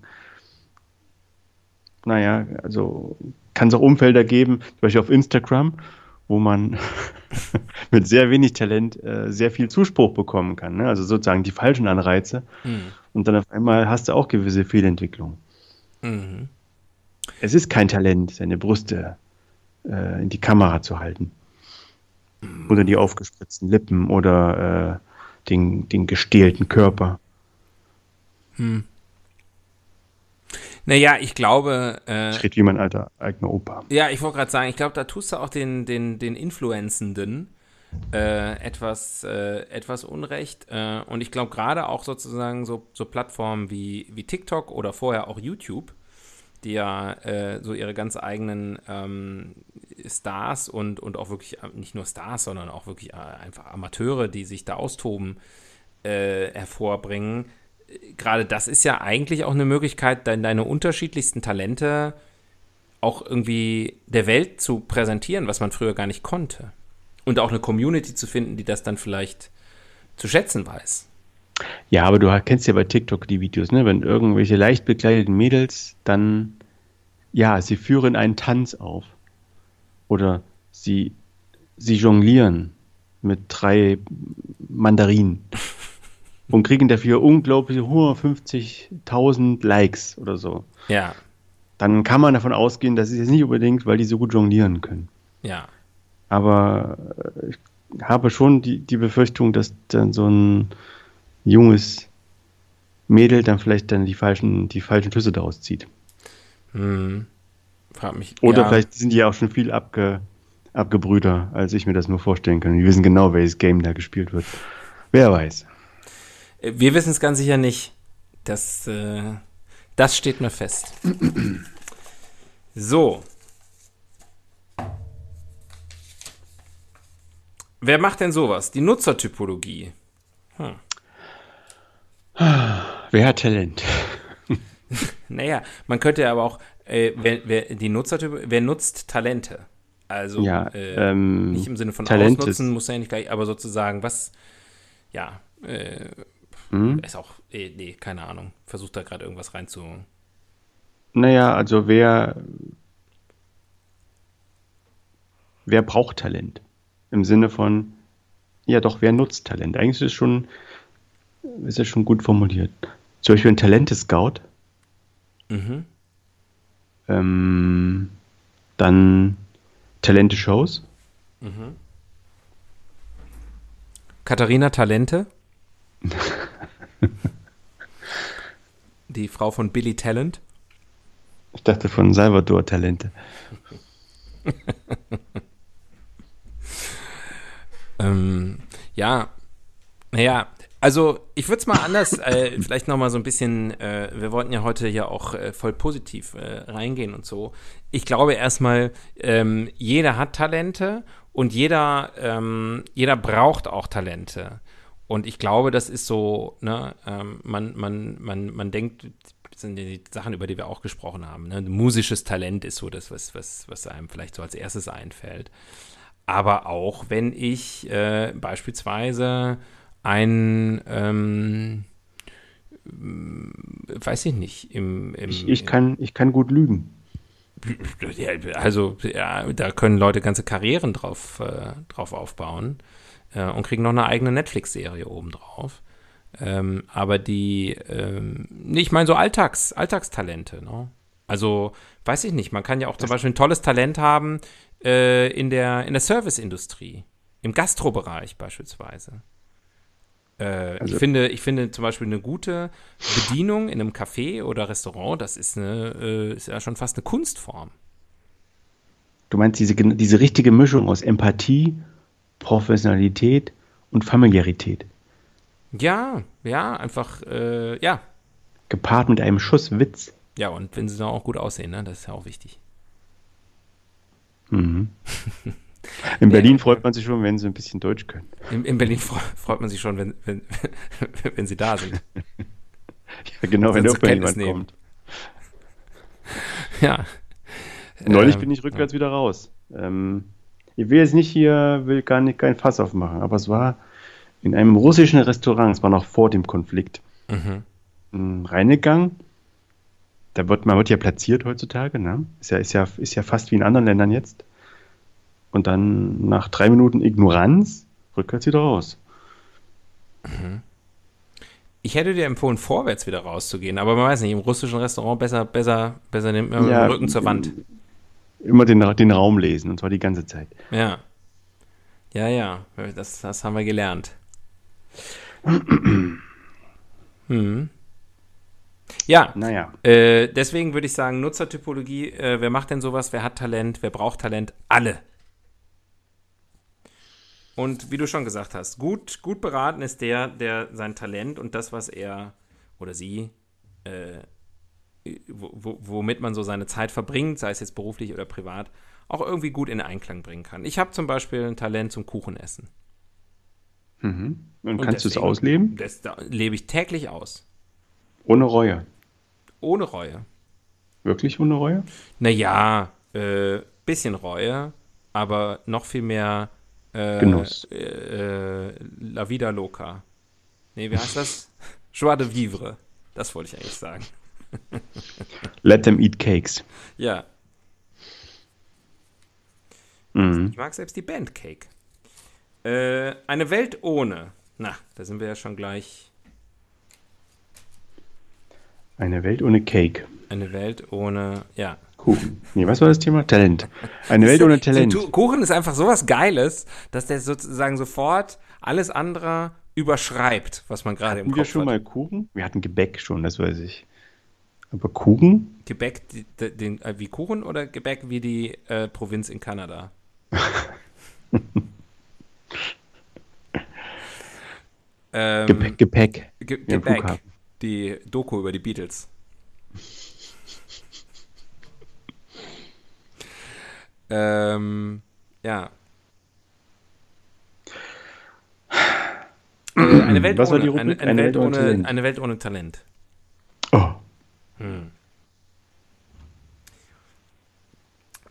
naja, also kann es auch Umfelder geben, zum Beispiel auf Instagram, wo man mit sehr wenig Talent äh, sehr viel Zuspruch bekommen kann. Ne? Also sozusagen die falschen Anreize. Mhm. Und dann auf einmal hast du auch gewisse Fehlentwicklungen. Mhm. Es ist kein Talent, seine Brüste äh, in die Kamera zu halten. Mhm. Oder die aufgespritzten Lippen oder äh, den, den gestählten Körper. Hm. Naja, ich glaube. Äh, ich rede wie mein alter eigener Opa. Ja, ich wollte gerade sagen, ich glaube, da tust du auch den, den, den Influenzenden äh, etwas, äh, etwas Unrecht. Äh, und ich glaube, gerade auch sozusagen so, so Plattformen wie, wie TikTok oder vorher auch YouTube, die ja äh, so ihre ganz eigenen ähm, Stars und, und auch wirklich äh, nicht nur Stars, sondern auch wirklich einfach Amateure, die sich da austoben, hervorbringen gerade das ist ja eigentlich auch eine Möglichkeit, deine, deine unterschiedlichsten Talente auch irgendwie der Welt zu präsentieren, was man früher gar nicht konnte. Und auch eine Community zu finden, die das dann vielleicht zu schätzen weiß. Ja, aber du kennst ja bei TikTok die Videos, ne? Wenn irgendwelche leicht bekleideten Mädels dann, ja, sie führen einen Tanz auf. Oder sie, sie jonglieren mit drei Mandarinen. und kriegen dafür unglaubliche 150.000 Likes oder so. Ja. Dann kann man davon ausgehen, dass es jetzt nicht unbedingt, weil die so gut jonglieren können. Ja. Aber äh, ich habe schon die, die Befürchtung, dass dann so ein junges Mädel dann vielleicht dann die falschen, die falschen Schlüsse daraus zieht. Hm. Frag mich. Oder ja. vielleicht sind die ja auch schon viel abge, abgebrühter, als ich mir das nur vorstellen kann. Die wissen genau, welches Game da gespielt wird. Wer weiß. Äh, Wir wissen es ganz sicher nicht. Das, äh, das steht mir fest. So. Wer macht denn sowas? Die Nutzertypologie. Wer hat Talent? Naja, man könnte ja aber auch, äh, wer, wer, die Nutzertyp, wer nutzt Talente? Also Ja, äh, ähm, nicht im Sinne von Talent ausnutzen, muss ja nicht gleich, aber sozusagen, was, ja, äh, Hm? ist auch, äh, nee, keine Ahnung. Versucht da gerade irgendwas reinzu. Naja, also wer, wer braucht Talent? Im Sinne von, ja doch, wer nutzt Talent? Eigentlich ist es schon, ist es schon gut formuliert. Zum Beispiel ein Talente-Scout, Mhm. ähm, dann Talente-Shows, Katharina Talente. Die Frau von Billy Talent. ich dachte von Salvador Talente. Ähm, ja, naja, also ich würde es mal anders, äh, vielleicht nochmal so ein bisschen, äh, wir wollten ja heute ja auch äh, voll positiv äh, reingehen und so. Ich glaube erstmal, ähm, jeder hat Talente und jeder, ähm, jeder braucht auch Talente. Und ich glaube, das ist so, ne, ähm, man, man, man, man denkt, das sind die Sachen, über die wir auch gesprochen haben. Ne? Musisches Talent ist so das, was, was, was einem vielleicht so als erstes einfällt. Aber auch wenn ich äh, beispielsweise ein, ähm, m, weiß ich nicht, im, im Ich, ich, kann, ich kann gut lügen. also ja, da können Leute ganze Karrieren drauf, äh, drauf aufbauen äh, und kriegen noch eine eigene Netflix-Serie obendrauf. Ähm, aber die, ähm, ich meine so Alltags, Alltagstalente, ne? Also, weiß ich nicht, man kann ja auch zum Beispiel ein tolles Talent haben äh, in der, in der Serviceindustrie, im Gastrobereich beispielsweise. Äh, Also- ich, finde, ich finde zum Beispiel eine gute Bedienung in einem Café oder Restaurant, das ist, eine, äh, ist ja schon fast eine Kunstform. Du meinst diese, diese richtige Mischung aus Empathie, Professionalität und Familiarität, Ja, ja, einfach, äh, ja. gepaart mit einem Schuss Witz. Ja, und wenn sie dann auch gut aussehen, ne? das ist ja auch wichtig. Mhm. In Berlin freut man sich schon, wenn sie ein bisschen Deutsch können. In, in Berlin fre- freut man sich schon, wenn, wenn, wenn sie da sind. Ja, genau, wenn Zur irgendwann jemand nehmen. kommt. Ja. Neulich Ähm, bin ich rückwärts wieder raus. Ähm, ich will jetzt nicht hier, will gar nicht kein Fass aufmachen, aber es war in einem russischen Restaurant, es war noch vor dem Konflikt, Mhm. reingegangen. Da wird, man wird ja platziert heutzutage, ne? Ist ja, ist ja, ist ja fast wie in anderen Ländern jetzt. Und dann nach drei Minuten Ignoranz rückwärts wieder raus. Ich hätte dir empfohlen, vorwärts wieder rauszugehen, aber man weiß nicht, im russischen Restaurant besser, besser, besser nimmt man Ja, den Rücken zur Wand. Immer den, den Raum lesen, und zwar die ganze Zeit. Ja. Ja, ja, das, das haben wir gelernt. hm. Ja, Naja. Äh, deswegen würde ich sagen, Nutzertypologie, äh, wer macht denn sowas, wer hat Talent, wer braucht Talent? Alle. Und wie du schon gesagt hast, gut, gut beraten ist der, der sein Talent und das, was er oder sie, äh, wo, wo, womit man so seine Zeit verbringt, sei es jetzt beruflich oder privat, auch irgendwie gut in Einklang bringen kann. Ich habe zum Beispiel ein Talent zum Kuchenessen. Mhm. Und, Und kannst du es ausleben? Das da lebe ich täglich aus. Ohne Reue. Ohne Reue. Wirklich ohne Reue? Naja, äh, bisschen Reue, aber noch viel mehr äh, Genuss. Äh, äh, La Vida Loca. Nee, wie heißt das? Joie de Vivre. Das wollte ich eigentlich sagen. Let them eat cakes. Ja, Mhm. ich mag selbst die Band Cake. Äh, eine Welt ohne. Na, da sind wir ja schon gleich. Eine Welt ohne Cake. Eine Welt ohne. Ja. Kuchen. Nee, was war das Thema? Talent. Eine Welt ohne Talent. Kuchen ist einfach sowas Geiles, dass der sozusagen sofort alles andere überschreibt, was man gerade im Hatten wir Kopf schon hat. mal Kuchen? Wir hatten Gebäck schon, das weiß ich. Aber Kuchen? Gebäck den, äh, wie Kuchen oder Gebäck wie die äh, Provinz in Kanada? ähm, Gepäck. Gepäck. Ge Gebäck. Die Doku über die Beatles. ähm, ja. Äh, eine Welt, Was ohne, war die Rubrik? eine, eine, Welt, ohne, Talent. eine Welt ohne Talent. Oh. Hm.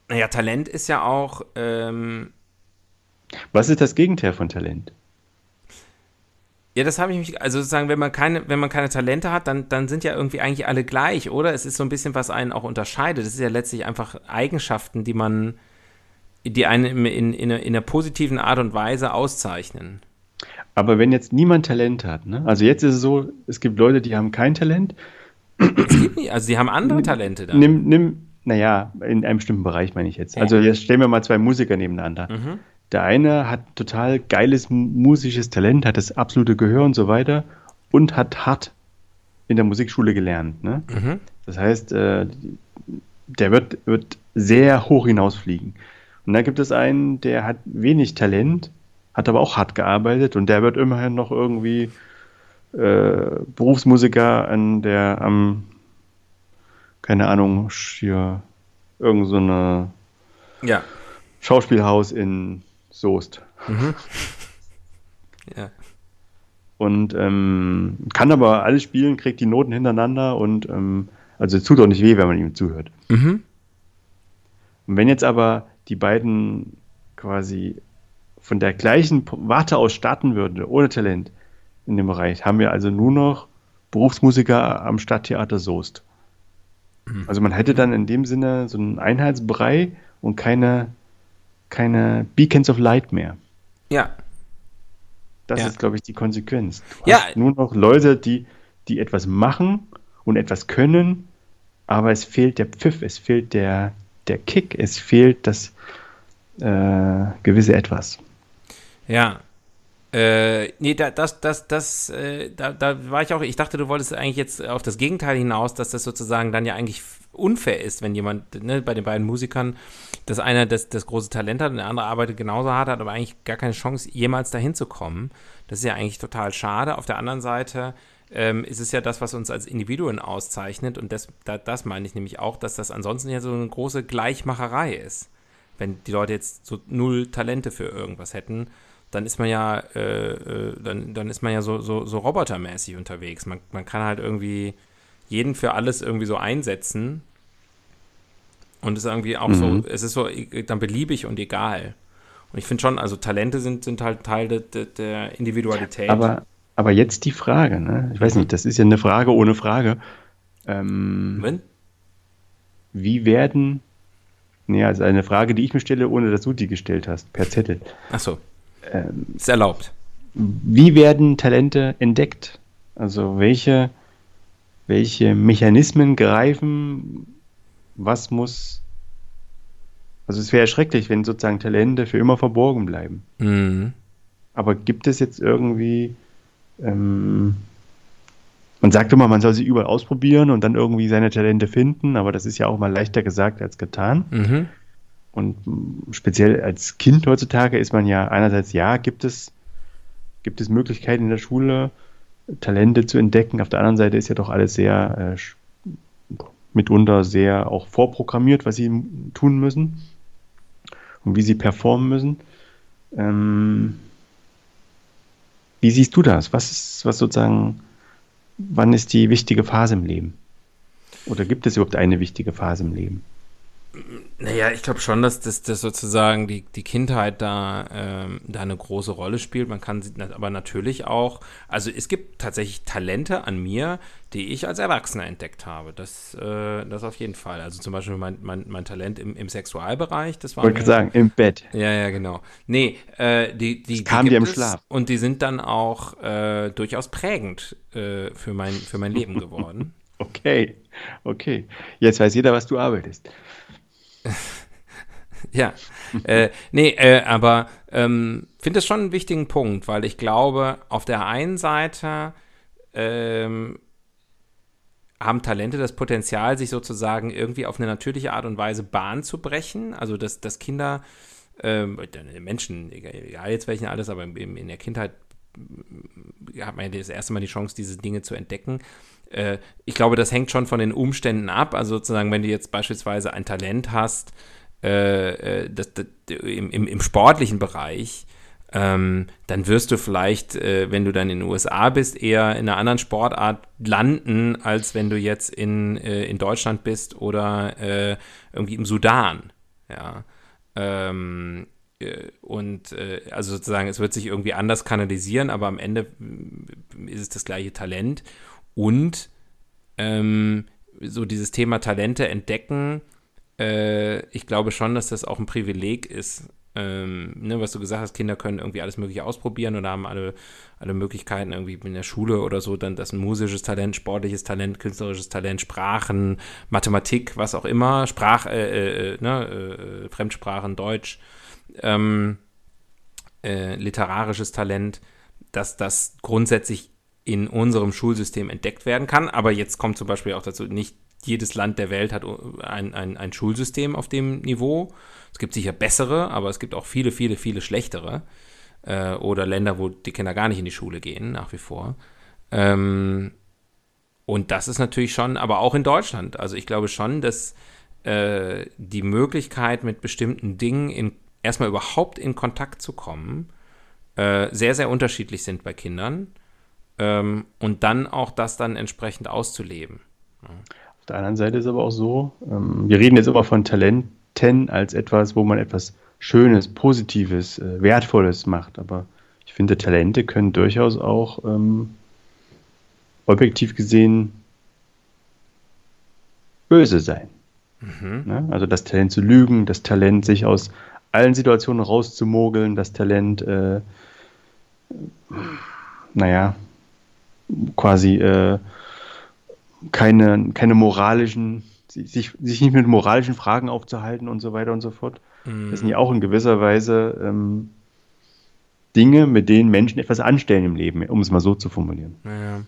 Naja, Talent ist ja auch. Ähm, Was ist das Gegenteil von Talent? Ja, das habe ich mich, also sozusagen, wenn man keine, wenn man keine Talente hat, dann, dann sind ja irgendwie eigentlich alle gleich, oder? Es ist so ein bisschen, was einen auch unterscheidet. Das ist ja letztlich einfach Eigenschaften, die man, die einen in, in, in, einer, in einer positiven Art und Weise auszeichnen. Aber wenn jetzt niemand Talent hat, ne? Also jetzt ist es so, es gibt Leute, die haben kein Talent. Es gibt nicht, also die haben andere Talente dann. Nimm, nimm, naja, in einem bestimmten Bereich meine ich jetzt. Also jetzt stellen wir mal zwei Musiker nebeneinander. Mhm. Der eine hat total geiles musisches Talent, hat das absolute Gehör und so weiter und hat hart in der Musikschule gelernt. Ne? Mhm. Das heißt, äh, der wird, wird sehr hoch hinausfliegen. Und dann gibt es einen, der hat wenig Talent, hat aber auch hart gearbeitet und der wird immerhin noch irgendwie äh, Berufsmusiker an der, am, keine Ahnung, hier irgend so eine ja. Schauspielhaus in Soest. Mhm. ja. Und ähm, kann aber alles spielen, kriegt die Noten hintereinander und ähm, also es tut auch nicht weh, wenn man ihm zuhört. Mhm. Und wenn jetzt aber die beiden quasi von der gleichen Warte aus starten würden, ohne Talent in dem Bereich, haben wir also nur noch Berufsmusiker am Stadttheater Soest. Mhm. Also man hätte dann in dem Sinne so einen Einheitsbrei und keine, keine Beacons of Light mehr. Ja. Das ja. ist, glaube ich, die Konsequenz. Du ja. nur noch Leute, die, die etwas machen und etwas können, aber es fehlt der Pfiff, es fehlt der, der Kick, es fehlt das äh, gewisse Etwas. Ja. Äh, nee, da, das, das, das, äh, da, da war ich auch, ich dachte, du wolltest eigentlich jetzt auf das Gegenteil hinaus, dass das sozusagen dann ja eigentlich unfair ist, wenn jemand, ne, bei den beiden Musikern, dass einer das, das große Talent hat und der andere arbeitet genauso hart, hat aber eigentlich gar keine Chance, jemals dahin zu kommen. Das ist ja eigentlich total schade. Auf der anderen Seite ähm, ist es ja das, was uns als Individuen auszeichnet und das, da, das meine ich nämlich auch, dass das ansonsten ja so eine große Gleichmacherei ist. Wenn die Leute jetzt so null Talente für irgendwas hätten, dann ist man ja, äh, äh, dann, dann ist man ja so, so, so robotermäßig unterwegs. Man, man kann halt irgendwie jeden für alles irgendwie so einsetzen. Und es ist irgendwie auch mhm. so, es ist so dann beliebig und egal. Und ich finde schon, also Talente sind, sind halt Teil de, de, der Individualität. Aber, aber jetzt die Frage, ne? Ich weiß nicht, das ist ja eine Frage ohne Frage. Ähm, Wenn? Wie werden, nee, also eine Frage, die ich mir stelle, ohne dass du die gestellt hast, per Zettel. Ach so. Ähm, ist erlaubt. Wie werden Talente entdeckt? Also welche, welche Mechanismen greifen? Was muss. Also es wäre schrecklich, wenn sozusagen Talente für immer verborgen bleiben. Mhm. Aber gibt es jetzt irgendwie. Ähm, man sagt immer, man soll sie überall ausprobieren und dann irgendwie seine Talente finden, aber das ist ja auch mal leichter gesagt als getan. Mhm. Und speziell als Kind heutzutage ist man ja einerseits, ja, gibt es, gibt es Möglichkeiten in der Schule, Talente zu entdecken. Auf der anderen Seite ist ja doch alles sehr, äh, mitunter sehr auch vorprogrammiert, was sie tun müssen und wie sie performen müssen. Ähm, wie siehst du das? Was ist, was sozusagen, wann ist die wichtige Phase im Leben? Oder gibt es überhaupt eine wichtige Phase im Leben? Naja, ich glaube schon, dass das, das sozusagen die, die Kindheit da, ähm, da eine große Rolle spielt. Man kann sie aber natürlich auch, also es gibt tatsächlich Talente an mir, die ich als Erwachsener entdeckt habe. Das, äh, das auf jeden Fall. Also zum Beispiel mein, mein, mein Talent im, im Sexualbereich, das war. Wollte mir, sagen, im Bett. Ja, ja, genau. Nee, äh, die, die, das kam die dir im Schlaf. Und die sind dann auch äh, durchaus prägend äh, für, mein, für mein Leben geworden. okay, okay. Jetzt weiß jeder, was du arbeitest. ja, äh, nee, äh, aber ähm, finde das schon einen wichtigen Punkt, weil ich glaube, auf der einen Seite ähm, haben Talente das Potenzial, sich sozusagen irgendwie auf eine natürliche Art und Weise Bahn zu brechen. Also, dass, dass Kinder, ähm, Menschen, egal jetzt welchen alles, aber in, in der Kindheit hat man ja das erste Mal die Chance, diese Dinge zu entdecken. Äh, ich glaube, das hängt schon von den Umständen ab. Also sozusagen, wenn du jetzt beispielsweise ein Talent hast, äh, äh das, das, im, im, im, sportlichen Bereich, ähm, dann wirst du vielleicht, äh, wenn du dann in den USA bist, eher in einer anderen Sportart landen, als wenn du jetzt in, äh, in Deutschland bist oder äh, irgendwie im Sudan. Ja. Ähm, äh, und äh, also sozusagen, es wird sich irgendwie anders kanalisieren, aber am Ende mm, ist es das gleiche Talent. Und ähm, so dieses Thema Talente entdecken, äh, ich glaube schon, dass das auch ein Privileg ist. Ähm, ne, was du gesagt hast, Kinder können irgendwie alles Mögliche ausprobieren oder haben alle, alle Möglichkeiten irgendwie in der Schule oder so, dann das ein musisches Talent, sportliches Talent, künstlerisches Talent, Sprachen, Mathematik, was auch immer, Sprach, äh, äh, ne, äh, Fremdsprachen, Deutsch, ähm, äh, literarisches Talent, dass das grundsätzlich in unserem Schulsystem entdeckt werden kann. Aber jetzt kommt zum Beispiel auch dazu, nicht jedes Land der Welt hat ein, ein, ein Schulsystem auf dem Niveau. Es gibt sicher bessere, aber es gibt auch viele, viele, viele schlechtere. Äh, oder Länder, wo die Kinder gar nicht in die Schule gehen, nach wie vor. Ähm, und das ist natürlich schon, aber auch in Deutschland. Also ich glaube schon, dass äh, die Möglichkeit, mit bestimmten Dingen in erstmal überhaupt in Kontakt zu kommen, äh, sehr, sehr unterschiedlich sind bei Kindern ähm, und dann auch das dann entsprechend auszuleben. Ja. Auf der anderen Seite ist aber auch so, ähm, wir reden jetzt immer von Talenten als etwas, wo man etwas Schönes, Positives, äh, Wertvolles macht, aber ich finde, Talente können durchaus auch ähm, objektiv gesehen böse sein. Mhm. Ne? Also das Talent zu lügen, das Talent, sich aus allen Situationen rauszumogeln, das Talent, äh, naja, quasi äh, keine, keine moralischen, sich, sich nicht mit moralischen Fragen aufzuhalten und so weiter und so fort. Mhm. Das sind ja auch in gewisser Weise ähm, Dinge, mit denen Menschen etwas anstellen im Leben, um es mal so zu formulieren. Naja.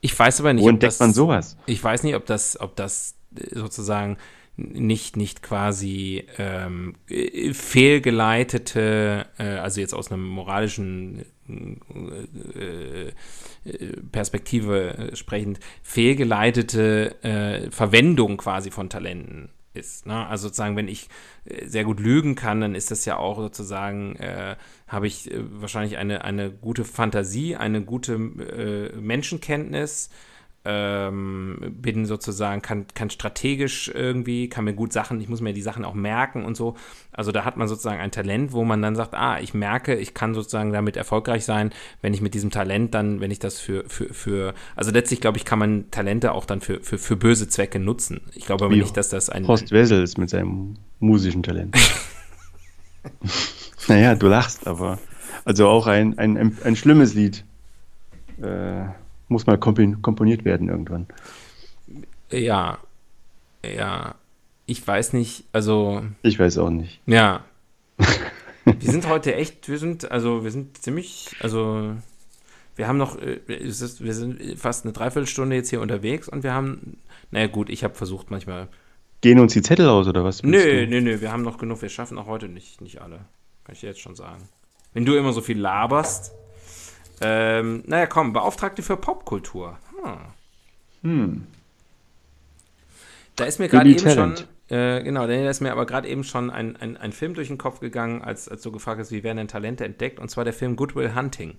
Ich weiß aber nicht, Wo entdeckt das, man sowas? Ich weiß nicht, ob das, ob das sozusagen nicht, nicht quasi ähm, fehlgeleitete, äh, also jetzt aus einer moralischen äh, äh, Perspektive sprechend, fehlgeleitete äh, Verwendung quasi von Talenten ist. Ne? Also sozusagen, wenn ich äh, sehr gut lügen kann, dann ist das ja auch sozusagen, äh, habe ich wahrscheinlich eine, eine gute Fantasie, eine gute Menschenkenntnis, ähm, bin sozusagen, kann, kann strategisch irgendwie, kann mir gut Sachen, ich muss mir die Sachen auch merken und so. Also da hat man sozusagen ein Talent, wo man dann sagt, ah, ich merke, ich kann sozusagen damit erfolgreich sein, wenn ich mit diesem Talent dann, wenn ich das für, für, für also letztlich glaube ich, kann man Talente auch dann für, für, für böse Zwecke nutzen. Ich glaube aber nicht, dass das ein. Horst Wessel ist mit seinem musischen Talent. naja, du lachst, aber also auch ein, ein, ein, ein schlimmes Lied. Äh, muss mal komponiert werden irgendwann. Ja, ja. Ich weiß nicht, also. Ich weiß auch nicht. Ja. wir sind heute echt, wir sind, also wir sind ziemlich, also wir haben noch, äh, wir sind fast eine Dreiviertelstunde jetzt hier unterwegs und wir haben, naja gut, ich habe versucht manchmal. Gehen uns die Zettel aus oder was? Nö, nö, nö, wir haben noch genug, wir schaffen auch heute nicht, nicht alle. Kann ich dir jetzt schon sagen. Wenn du immer so viel laberst, ähm, naja, komm, Beauftragte für Popkultur. Hm. hm. Da ist mir gerade eben Talent. schon, äh, genau, da ist mir aber gerade eben schon ein, ein, ein Film durch den Kopf gegangen, als, als du gefragt hast, wie werden denn Talente entdeckt, und zwar der Film Goodwill Hunting.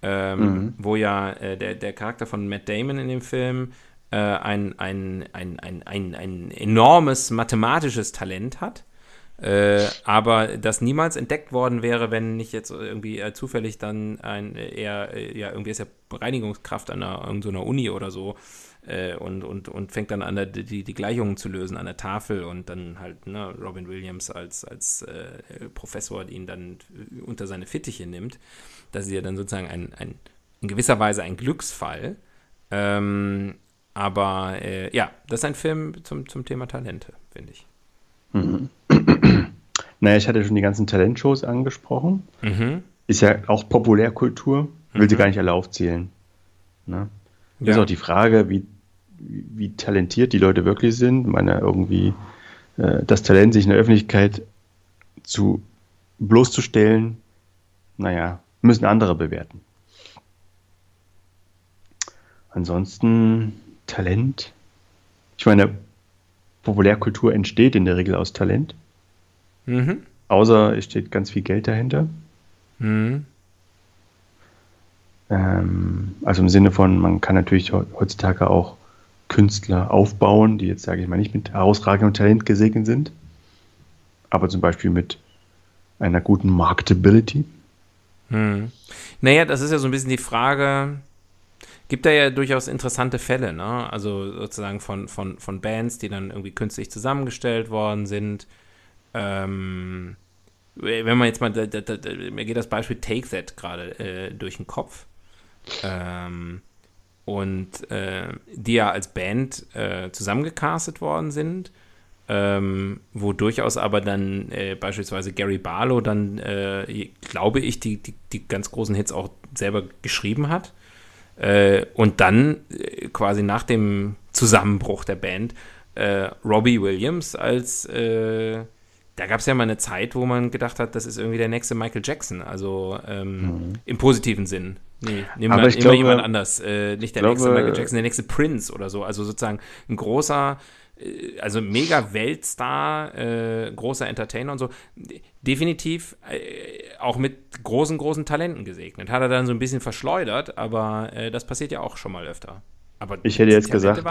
Ähm, mhm. Wo ja äh, der, der Charakter von Matt Damon in dem Film äh, ein, ein, ein, ein, ein, ein enormes mathematisches Talent hat äh, aber das niemals entdeckt worden wäre, wenn nicht jetzt irgendwie äh, zufällig dann ein, er, äh, ja, irgendwie ist ja Reinigungskraft an einer, irgendeiner Uni oder so äh, und, und, und fängt dann an, der, die, die Gleichungen zu lösen an der Tafel und dann halt ne, Robin Williams als, als äh, Professor ihn dann unter seine Fittiche nimmt. Das ist ja dann sozusagen ein, ein in gewisser Weise ein Glücksfall. Ähm, aber äh, ja, das ist ein Film zum, zum Thema Talente, finde ich. Mhm. Naja, ich hatte schon die ganzen Talentshows angesprochen. Mhm. Ist ja auch Populärkultur, will mhm. sie gar nicht alle aufzählen. Ne? Ja. Ist auch die Frage, wie wie talentiert die Leute wirklich sind. Ich meine, irgendwie äh, das Talent, sich in der Öffentlichkeit zu bloßzustellen, naja, müssen andere bewerten. Ansonsten Talent. Ich meine, Populärkultur entsteht in der Regel aus Talent. Mhm. Außer es steht ganz viel Geld dahinter. Mhm. Ähm, also im Sinne von, man kann natürlich heutzutage auch Künstler aufbauen, die jetzt, sage ich mal, nicht mit herausragendem Talent gesegnet sind, aber zum Beispiel mit einer guten Marketability. Hm. Naja, das ist ja so ein bisschen die Frage, gibt da ja durchaus interessante Fälle, ne? Also sozusagen von, von, von Bands, die dann irgendwie künstlich zusammengestellt worden sind. Ähm, wenn man jetzt mal, da, da, da, mir geht das Beispiel Take That gerade äh, durch den Kopf. Ähm, und äh, die ja als Band äh, zusammengecastet worden sind, ähm, wo durchaus aber dann äh, beispielsweise Gary Barlow dann, äh, glaube ich, die, die, die, ganz großen Hits auch selber geschrieben hat. Äh, und dann quasi nach dem Zusammenbruch der Band Robbie Williams als da gab es ja mal eine Zeit, wo man gedacht hat, das ist irgendwie der nächste Michael Jackson, also ähm, mhm. im positiven Sinn. Nee, nehmen wir immer jemand anders. Äh, nicht der glaube, nächste Michael Jackson, der nächste Prince oder so. Also sozusagen ein großer, äh, also mega Weltstar, äh, großer Entertainer und so. Definitiv äh, auch mit großen, großen Talenten gesegnet. Hat er dann so ein bisschen verschleudert, aber äh, das passiert ja auch schon mal öfter. Aber ich hätte jetzt gesagt,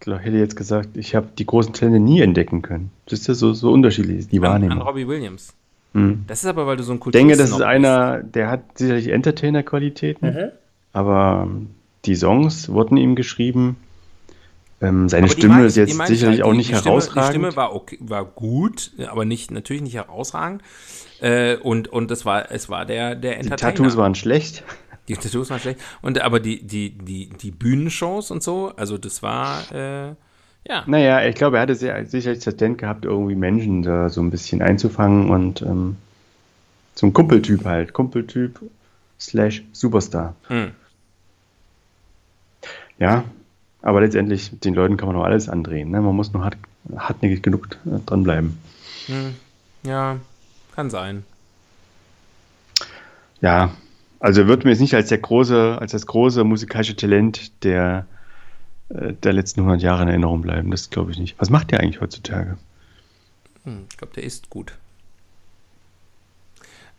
ich hätte jetzt gesagt, ich habe die großen Talente nie entdecken können. Das ist ja so, so unterschiedlich, die Wahrnehmung. An, an Robbie Williams. Mhm. Das ist aber, weil du so ein Kultur Ich denke, das ist einer, der hat sicherlich Entertainer-Qualitäten, mhm. aber die Songs wurden ihm geschrieben. Ähm, seine Stimme ist jetzt sicherlich halt, auch nicht die herausragend. die Stimme war, okay, war gut, aber nicht, natürlich nicht herausragend. Äh, und, und es war, es war der, der Entertainer. Die Tattoos waren schlecht. Die Tattoos waren schlecht. Und aber die, die, die, die Bühnenshows und so, also das war, äh, ja. Naja, ich glaube, er hatte sehr, sicherlich das Talent gehabt, irgendwie Menschen da so ein bisschen einzufangen und ähm, ein Kumpeltyp halt. Kumpeltyp slash Superstar. Hm. Ja, aber letztendlich, den Leuten kann man noch alles andrehen. Ne? Man muss nur hart, hartnäckig genug äh, dranbleiben. Hm. Ja, kann sein. Ja, also wird mir jetzt nicht als der große, als das große musikalische Talent der, äh, der letzten 100 Jahre in Erinnerung bleiben. Das glaube ich nicht. Was macht der eigentlich heutzutage? Hm, ich glaube, der ist gut.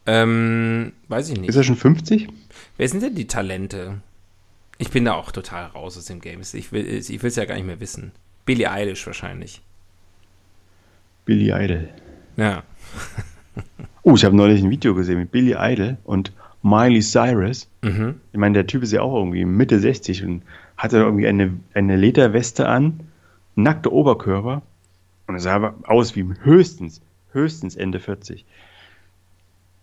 Ähm, weiß ich nicht. Ist er schon 50? Wer sind denn die Talente? Ich bin da auch total raus aus dem Game. Ich will es ich ja gar nicht mehr wissen. Billie Eilish wahrscheinlich. Billie Idol. Ja. oh, ich habe neulich ein Video gesehen mit Billie Idol und Miley Cyrus. Mhm. Ich meine, der Typ ist ja auch irgendwie Mitte 60 und hatte irgendwie eine, eine Lederweste an, nackte Oberkörper und er sah aus wie höchstens, höchstens Ende 40.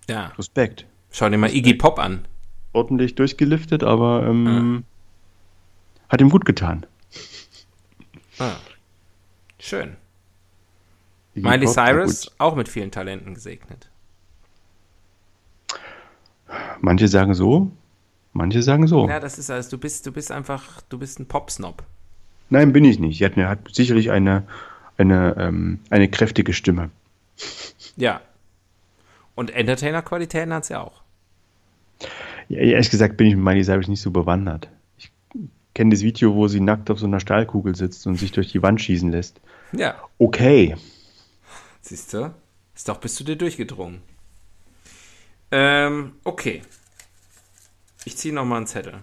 Ja. Respekt. Schau dir mal. Iggy Pop an. Ordentlich durchgeliftet, aber ähm, ja. hat ihm gut getan. Ah. Schön. Iggy Miley Pop, Cyrus auch mit vielen Talenten gesegnet. Manche sagen so, manche sagen so. Ja, das ist alles. Du bist, du bist einfach, du bist ein Popsnob. Nein, bin ich nicht. Sie hat, hat sicherlich eine, eine, ähm, eine kräftige Stimme. Ja. Und Entertainer-Qualitäten hat sie auch. Ja, ehrlich gesagt bin ich mit Miley Cyrus nicht so bewandert. Ich kenne das Video, wo sie nackt auf so einer Stahlkugel sitzt und sich durch die Wand schießen lässt. Ja. Okay. Siehst du? Ist doch bist du dir durchgedrungen. Ähm, okay. Ich ziehe nochmal einen Zettel.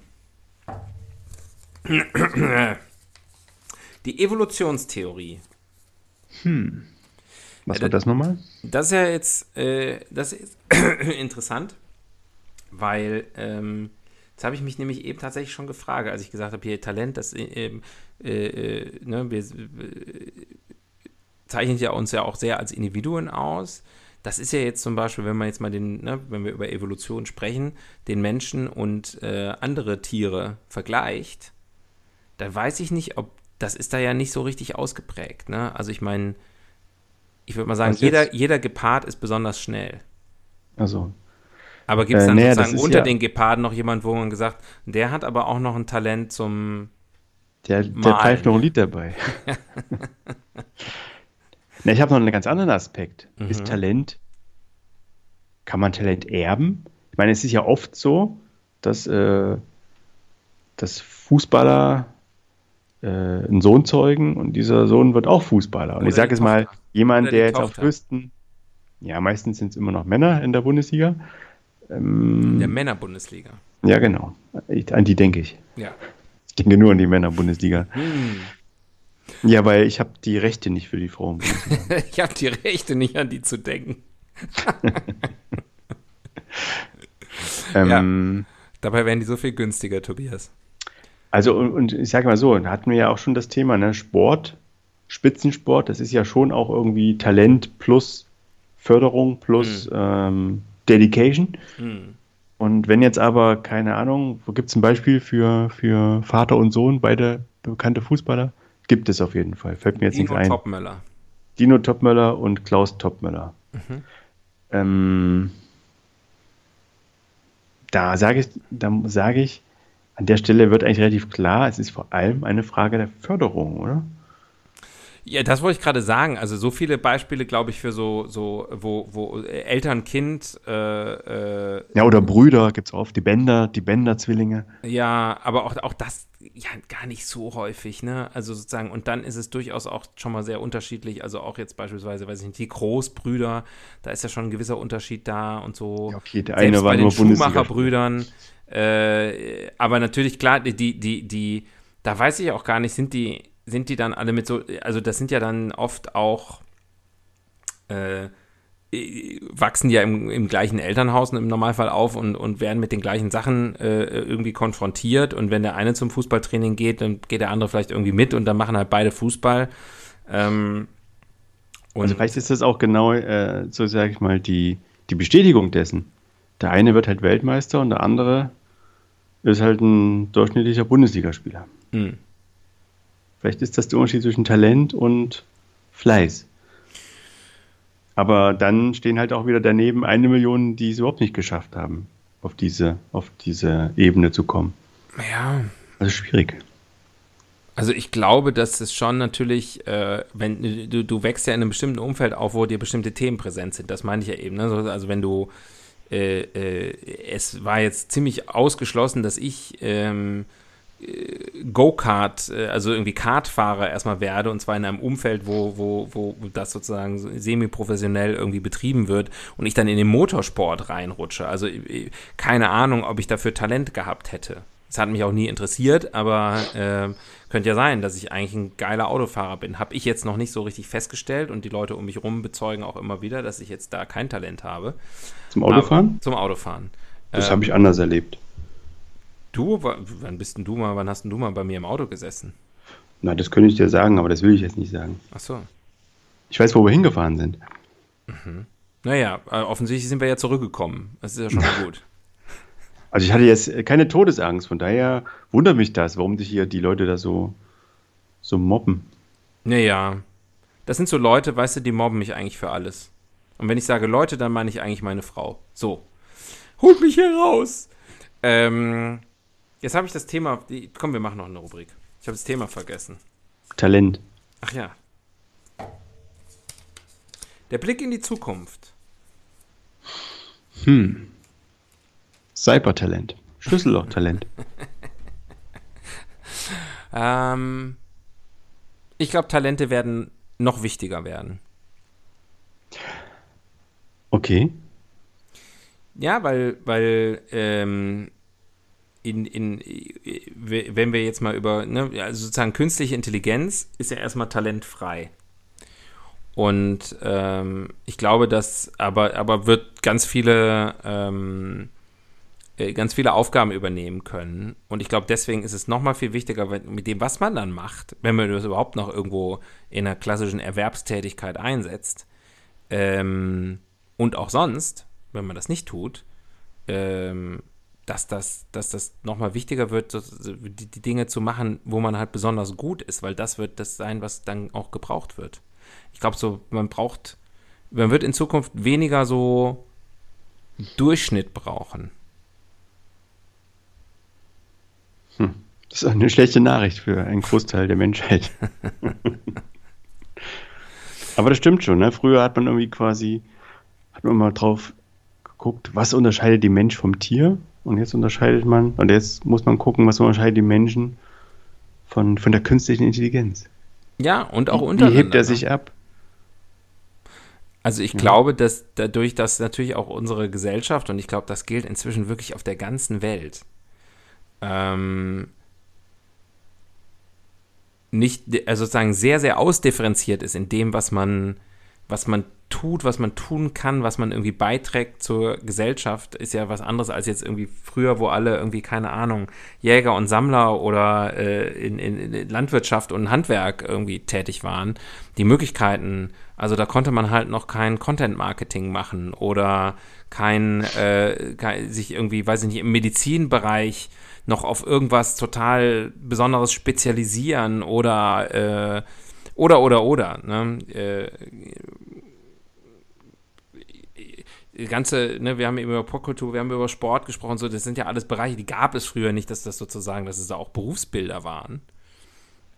Die Evolutionstheorie. Hm. Was war das nochmal? Das ist ja jetzt, äh, das ist interessant, weil ähm, jetzt habe ich mich nämlich eben tatsächlich schon gefragt, als ich gesagt habe, hier Talent, das äh, äh, ne, wir äh, zeichnet ja uns ja auch sehr als Individuen aus das ist ja jetzt zum Beispiel, wenn man jetzt mal den, ne, wenn wir über Evolution sprechen, den Menschen und äh, andere Tiere vergleicht, dann weiß ich nicht, ob das ist da ja nicht so richtig ausgeprägt. Ne? Also ich meine, ich würde mal sagen, jeder, jeder Gepard ist besonders schnell. Also. Aber gibt es äh, dann äh, sozusagen unter ja den Geparden noch jemand, wo man gesagt, der hat aber auch noch ein Talent zum Der, der pfeift noch ein Lied dabei. Na, ich habe noch einen ganz anderen Aspekt. Mhm. Ist Talent, kann man Talent erben? Ich meine, es ist ja oft so, dass, äh, dass Fußballer äh, einen Sohn zeugen und dieser Sohn wird auch Fußballer. Und Oder ich sage jetzt mal, jemand, der jetzt auf höchsten, ja, meistens sind es immer noch Männer in der Bundesliga. Ähm, in der Männerbundesliga. Ja, genau. Ich, an die denke ich. Ja. Ich denke nur an die Männerbundesliga. Hm. Ja, weil ich habe die Rechte nicht für die Frauen. ich habe die Rechte nicht, an die zu denken. ähm, ja, dabei wären die so viel günstiger, Tobias. Also, und, und ich sage mal so, da hatten wir ja auch schon das Thema, ne? Sport, Spitzensport, das ist ja schon auch irgendwie Talent plus Förderung plus mhm. ähm, Dedication. Mhm. Und wenn jetzt aber, keine Ahnung, wo gibt es ein Beispiel für, für Vater und Sohn, beide bekannte Fußballer? Gibt es auf jeden Fall. Fällt mir jetzt Dino nichts ein. Topmöller. Dino Topmöller und Klaus Topmöller. Mhm. Ähm, da sage ich, da sage ich, an der Stelle wird eigentlich relativ klar, es ist vor allem eine Frage der Förderung, oder? Ja, das wollte ich gerade sagen. Also so viele Beispiele, glaube ich, für so, so wo, wo Eltern, Kind. Äh, äh, ja, oder Brüder gibt es oft, die Bänder, die Bänder-Zwillinge. Ja, aber auch, auch das ja gar nicht so häufig, ne? Also sozusagen, und dann ist es durchaus auch schon mal sehr unterschiedlich. Also auch jetzt beispielsweise, weiß ich nicht, die Großbrüder, da ist ja schon ein gewisser Unterschied da und so. Ja, okay, der eine war bei den Schumacher-Brüdern. Äh, aber natürlich, klar, die, die, die, da weiß ich auch gar nicht, sind die sind die dann alle mit so, also das sind ja dann oft auch, äh, wachsen ja im, im gleichen Elternhaus im Normalfall auf und, und werden mit den gleichen Sachen äh, irgendwie konfrontiert. Und wenn der eine zum Fußballtraining geht, dann geht der andere vielleicht irgendwie mit und dann machen halt beide Fußball. Ähm, also vielleicht ist das auch genau, äh, so sage ich mal, die, die Bestätigung dessen. Der eine wird halt Weltmeister und der andere ist halt ein durchschnittlicher Bundesligaspieler. Mhm. Vielleicht ist das der Unterschied zwischen Talent und Fleiß. Aber dann stehen halt auch wieder daneben eine Million, die es überhaupt nicht geschafft haben, auf diese, auf diese Ebene zu kommen. Ja. Also schwierig. Also ich glaube, dass es schon natürlich, äh, wenn du, du wächst ja in einem bestimmten Umfeld auf, wo dir bestimmte Themen präsent sind. Das meine ich ja eben. Ne? Also wenn du, äh, äh, es war jetzt ziemlich ausgeschlossen, dass ich ähm, Go-Kart, äh, also irgendwie Kartfahrer erstmal werde und zwar in einem Umfeld, wo, wo, wo das sozusagen semi-professionell irgendwie betrieben wird und ich dann in den Motorsport reinrutsche. Also äh, keine Ahnung, ob ich dafür Talent gehabt hätte. Es hat mich auch nie interessiert, aber äh, könnte ja sein, dass ich eigentlich ein geiler Autofahrer bin. Habe ich jetzt noch nicht so richtig festgestellt und die Leute um mich herum bezeugen auch immer wieder, dass ich jetzt da kein Talent habe. Zum Autofahren? Aber, zum Autofahren. Das ähm, habe ich anders erlebt. Du, wann bist denn du mal, wann hast denn du mal bei mir im Auto gesessen? Na, das könnte ich dir sagen, aber das will ich jetzt nicht sagen. Ach so. Ich weiß, wo wir hingefahren sind. Mhm. Naja, äh, offensichtlich sind wir ja zurückgekommen. Das ist ja schon mal gut. Also ich hatte jetzt keine Todesangst, von daher wundert mich das, warum sich hier die Leute da so, so mobben. Naja, das sind so Leute, weißt du, die mobben mich eigentlich für alles. Und wenn ich sage Leute, dann meine ich eigentlich meine Frau. So. Holt mich hier raus! Ähm, Jetzt habe ich das Thema. Komm, wir machen noch eine Rubrik. Ich habe das Thema vergessen. Talent. Ach ja. Der Blick in die Zukunft. Hm. Cybertalent. Schlüssellochtalent. ähm, ich glaube, Talente werden noch wichtiger werden. Okay. Ja, weil, weil ähm, in, in, wenn wir jetzt mal über, ne, also sozusagen künstliche Intelligenz ist ja erstmal talentfrei. Und ähm, ich glaube, dass aber, aber wird ganz viele, ähm, äh, ganz viele Aufgaben übernehmen können. Und ich glaube, deswegen ist es nochmal viel wichtiger, mit dem, was man dann macht, wenn man das überhaupt noch irgendwo in einer klassischen Erwerbstätigkeit einsetzt, ähm, und auch sonst, wenn man das nicht tut, ähm, dass das, dass das nochmal wichtiger wird, die, die, Dinge zu machen, wo man halt besonders gut ist, weil das wird das sein, was dann auch gebraucht wird. Ich glaube so, man braucht, man wird in Zukunft weniger so Durchschnitt brauchen. Hm. Das ist eine schlechte Nachricht für einen Großteil der Menschheit. Aber das stimmt schon, ne? Früher hat man irgendwie quasi, hat man mal drauf geguckt, was unterscheidet die Mensch vom Tier? Und jetzt unterscheidet man, und jetzt muss man gucken, was unterscheidet die Menschen von, von der künstlichen Intelligenz. Ja, und auch unter. Wie hebt er sich ab? Also ich ja. glaube, dass dadurch, dass natürlich auch unsere Gesellschaft, und ich glaube, das gilt inzwischen wirklich auf der ganzen Welt, ähm, nicht, also sozusagen sehr, sehr ausdifferenziert ist in dem, was man, was man tut, was man tun kann, was man irgendwie beiträgt zur Gesellschaft, ist ja was anderes als jetzt irgendwie früher, wo alle irgendwie, keine Ahnung, Jäger und Sammler oder äh, in, in, in, Landwirtschaft und Handwerk irgendwie tätig waren. Die Möglichkeiten, also da konnte man halt noch kein Content-Marketing machen oder kein, äh, kein, sich irgendwie, weiß ich nicht, im Medizinbereich noch auf irgendwas total Besonderes spezialisieren oder äh, oder oder oder. Ne? Äh, ganze, ne, wir haben eben über Popkultur, wir haben über Sport gesprochen, so, das sind ja alles Bereiche, die gab es früher nicht, dass das sozusagen, dass es da auch Berufsbilder waren.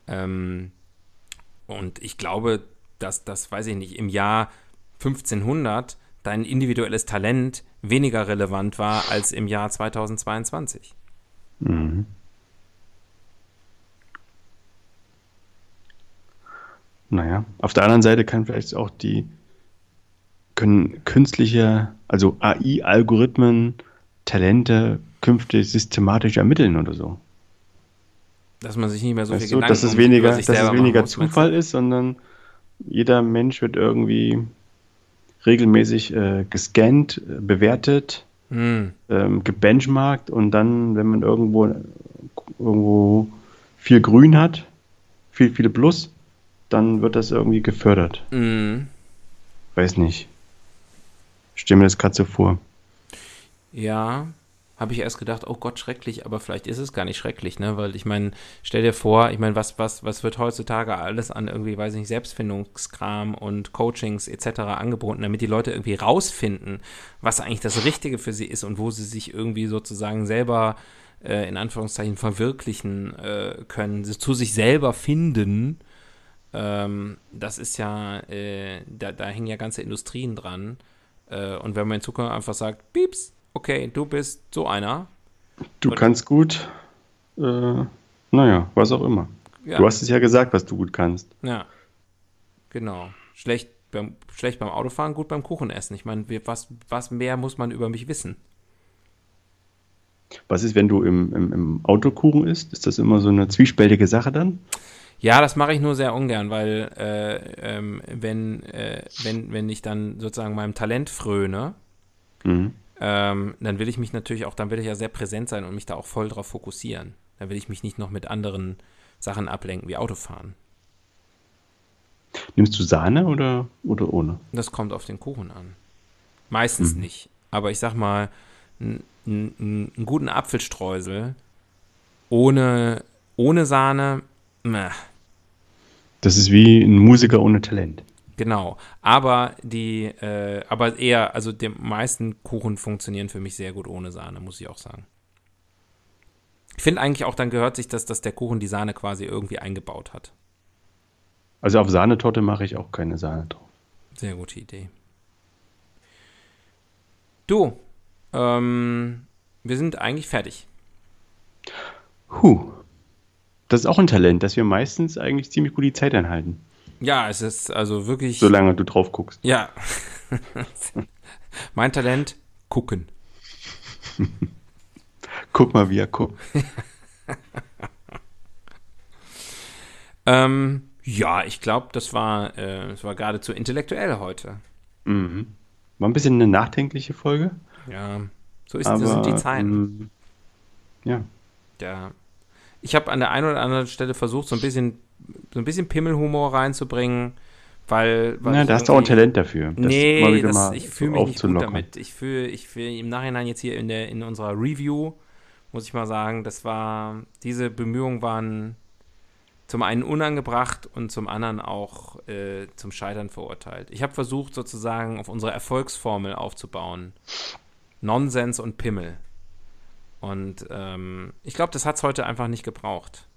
Ähm, und ich glaube, dass das, weiß ich nicht, im Jahr 1500 dein individuelles Talent weniger relevant war als im Jahr 2022. Mhm. Naja, auf der anderen Seite kann vielleicht auch die, können künstliche, also AI-Algorithmen Talente künftig systematisch ermitteln oder so. Dass man sich nicht mehr so weißt viel du, Gedanken dass es weniger, dass es weniger muss, Zufall ist, sondern jeder Mensch wird irgendwie regelmäßig äh, gescannt, äh, bewertet hm. ähm, gebenchmarkt und dann, wenn man irgendwo, irgendwo viel Grün hat, viel, viele Plus, dann wird das irgendwie gefördert. Hm. Weiß nicht. Mir das gerade so vor. Ja, habe ich erst gedacht, oh Gott, schrecklich, aber vielleicht ist es gar nicht schrecklich, ne? Weil ich meine, stell dir vor, ich meine, was, was, was wird heutzutage alles an irgendwie, weiß ich nicht, Selbstfindungskram und Coachings etc. angeboten, damit die Leute irgendwie rausfinden, was eigentlich das Richtige für sie ist und wo sie sich irgendwie sozusagen selber äh, in Anführungszeichen verwirklichen äh, können, zu sich selber finden. Ähm, das ist ja, äh, da, da hängen ja ganze Industrien dran. Äh, und wenn man in Zukunft einfach sagt, pieps, okay, du bist so einer. Du und kannst gut, äh, naja, was auch immer. Ja. Du hast es ja gesagt, was du gut kannst. Ja, genau. Schlecht beim, schlecht beim Autofahren, gut beim Kuchen essen. Ich meine, was, was mehr muss man über mich wissen? Was ist, wenn du im, im, im Autokuchen isst? Ist das immer so eine zwiespältige Sache dann? Ja, das mache ich nur sehr ungern, weil äh, ähm, wenn, äh, wenn, wenn ich dann sozusagen meinem Talent fröne, mhm ähm, dann will ich mich natürlich auch, dann will ich ja sehr präsent sein und mich da auch voll drauf fokussieren. Dann will ich mich nicht noch mit anderen Sachen ablenken, wie Autofahren. Nimmst du Sahne oder, oder ohne? Das kommt auf den Kuchen an. Meistens mhm. nicht. Aber ich sag mal, einen guten Apfelstreusel ohne, ohne Sahne, meh. Das ist wie ein Musiker ohne Talent. Genau. Aber die, äh, aber eher, also die meisten Kuchen funktionieren für mich sehr gut ohne Sahne, muss ich auch sagen. Ich finde eigentlich auch, dann gehört sich das, dass der Kuchen die Sahne quasi irgendwie eingebaut hat. Also auf Sahnetorte mache ich auch keine Sahne drauf. Sehr gute Idee. Du, ähm, wir sind eigentlich fertig. Huh. Das ist auch ein Talent, dass wir meistens eigentlich ziemlich gut die Zeit einhalten. Ja, es ist also wirklich. Solange du drauf guckst. Ja. mein Talent, gucken. Guck mal, wie er guckt. ähm, ja, ich glaube, das war, äh, das war geradezu intellektuell heute. Mhm. War ein bisschen eine nachdenkliche Folge. Ja, so ist, Aber, sind die Zeiten. Ähm, ja. Ja. Ich habe an der einen oder anderen Stelle versucht, so ein bisschen so ein bisschen Pimmelhumor reinzubringen, weil. weil ja, da hast du auch ein Talent dafür. nee, das, ich fühle mich nicht gut damit. Ich fühle ich fühl im Nachhinein jetzt hier in, der, in unserer Review, muss ich mal sagen, das war, diese Bemühungen waren zum einen unangebracht und zum anderen auch äh, zum Scheitern verurteilt. Ich habe versucht, sozusagen auf unsere Erfolgsformel aufzubauen. Nonsens und Pimmel. Und ähm, ich glaube, das hat es heute einfach nicht gebraucht.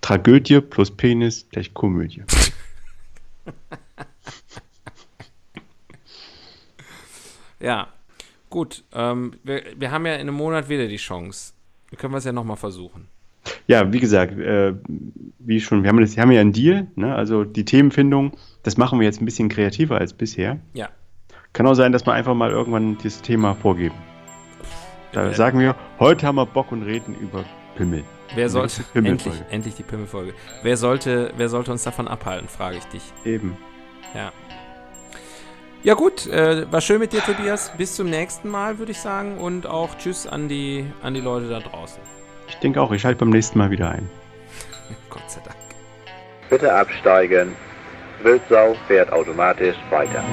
Tragödie plus Penis gleich Komödie. ja, gut. Ähm, wir, wir haben ja in einem Monat wieder die Chance. Wir können es ja nochmal versuchen. Ja, wie gesagt, äh, wie schon, wir haben, das, wir haben ja einen Deal, ne? also die Themenfindung, das machen wir jetzt ein bisschen kreativer als bisher. Ja. Kann auch sein, dass wir einfach mal irgendwann dieses Thema vorgeben. Da ja. sagen wir, heute haben wir Bock und reden über Pimmel. Wer sollte endlich, endlich die Pimmelfolge. Wer sollte, wer sollte uns davon abhalten, frage ich dich. Eben. Ja. Ja gut, äh, war schön mit dir, Tobias. Bis zum nächsten Mal, würde ich sagen. Und auch Tschüss an die, an die Leute da draußen. Ich denke auch, ich schalte beim nächsten Mal wieder ein. Gott sei Dank. Bitte absteigen. Wildsau fährt automatisch weiter.